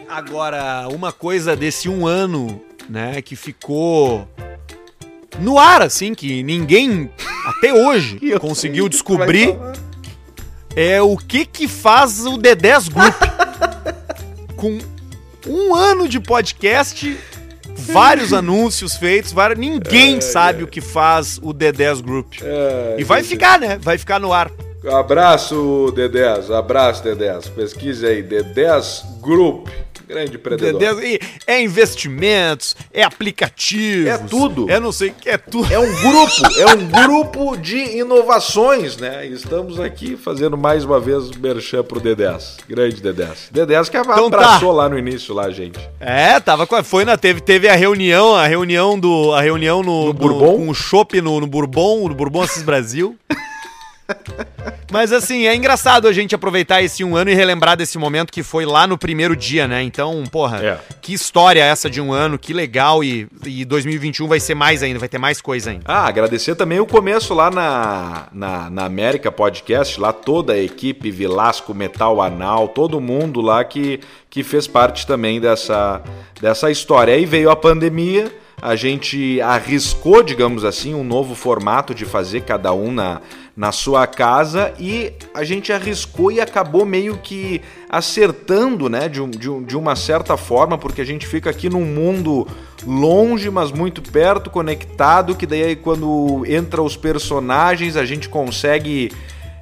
Agora, uma coisa desse um ano, né, que ficou no ar, assim, que ninguém até hoje *laughs* conseguiu descobrir é o que que faz o D10 Group. *laughs* Com um ano de podcast, vários anúncios feitos, vários, ninguém é, sabe é. o que faz o D10 Group. É, e vai ficar, né? Vai ficar no ar. Abraço, D10. Abraço, D10. Pesquise aí, D10 Group. Grande predador. É investimentos, é aplicativos. É tudo. É não sei, é tudo. É um grupo, é um grupo de inovações, né? Estamos aqui fazendo mais uma vez o merchan pro D10. Grande D10. D10 que então abraçou tá. lá no início lá, gente. É, tava com foi na teve teve a reunião, a reunião do a reunião no, no Bourbon, com o chopp no, no Bourbon, no Bourbon Assis Brasil. *laughs* *laughs* Mas assim, é engraçado a gente aproveitar esse um ano e relembrar desse momento que foi lá no primeiro dia, né? Então, porra, é. que história essa de um ano, que legal. E, e 2021 vai ser mais ainda, vai ter mais coisa ainda. Ah, agradecer também o começo lá na, na, na América Podcast, lá toda a equipe Vilasco Metal Anal, todo mundo lá que, que fez parte também dessa, dessa história. Aí veio a pandemia a gente arriscou, digamos assim, um novo formato de fazer cada um na, na sua casa e a gente arriscou e acabou meio que acertando, né, de, de, de uma certa forma, porque a gente fica aqui num mundo longe, mas muito perto, conectado, que daí quando entra os personagens a gente consegue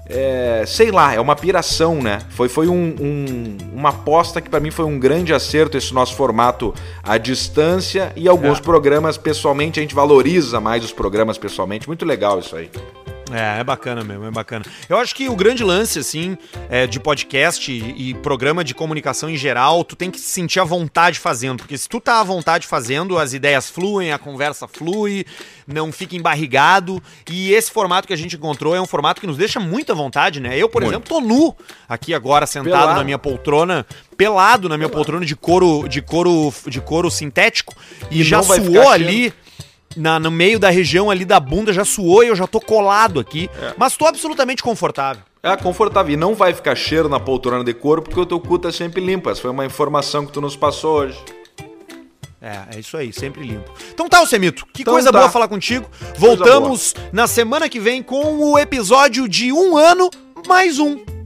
é, sei lá, é uma piração, né? Foi, foi um, um, uma aposta que para mim foi um grande acerto esse nosso formato à distância e alguns é. programas pessoalmente, a gente valoriza mais os programas pessoalmente. Muito legal isso aí. É, é bacana mesmo, é bacana. Eu acho que o grande lance, assim, é, de podcast e, e, programa de comunicação em geral, tu tem que se sentir à vontade fazendo. Porque se tu tá à vontade fazendo, as ideias fluem, a conversa flui, não fica embarrigado. E esse formato que a gente encontrou é um formato que nos deixa muita vontade, né? Eu, por Muito. exemplo, tô nu aqui agora, sentado pelado. na minha poltrona, pelado na minha pelado. poltrona de couro, de couro, de couro sintético, e, e já suou ali na, no meio da região ali da bunda, já suou e eu já tô colado aqui. É. Mas tô absolutamente confortável. É confortável. E não vai ficar cheiro na poltrona de couro porque o teu cu tá sempre limpo. Essa foi uma informação que tu nos passou hoje. É, é isso aí, sempre limpo. Então tá, Semito, que então coisa tá. boa falar contigo. Voltamos na semana que vem com o episódio de um ano mais um.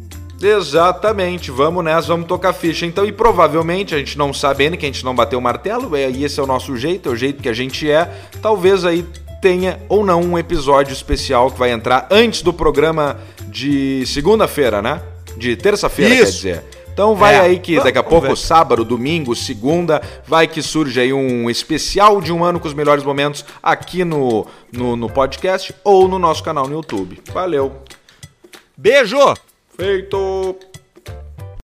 Exatamente, vamos nessa, vamos tocar ficha. Então, e provavelmente, a gente não sabendo que a gente não bateu o martelo, é, e esse é o nosso jeito, é o jeito que a gente é, talvez aí tenha ou não um episódio especial que vai entrar antes do programa de segunda-feira, né? De terça-feira, quer dizer. Então vai é. aí que daqui a pouco, sábado, domingo, segunda, vai que surge aí um especial de um ano com os melhores momentos aqui no, no, no podcast ou no nosso canal no YouTube. Valeu! Beijo! Feito!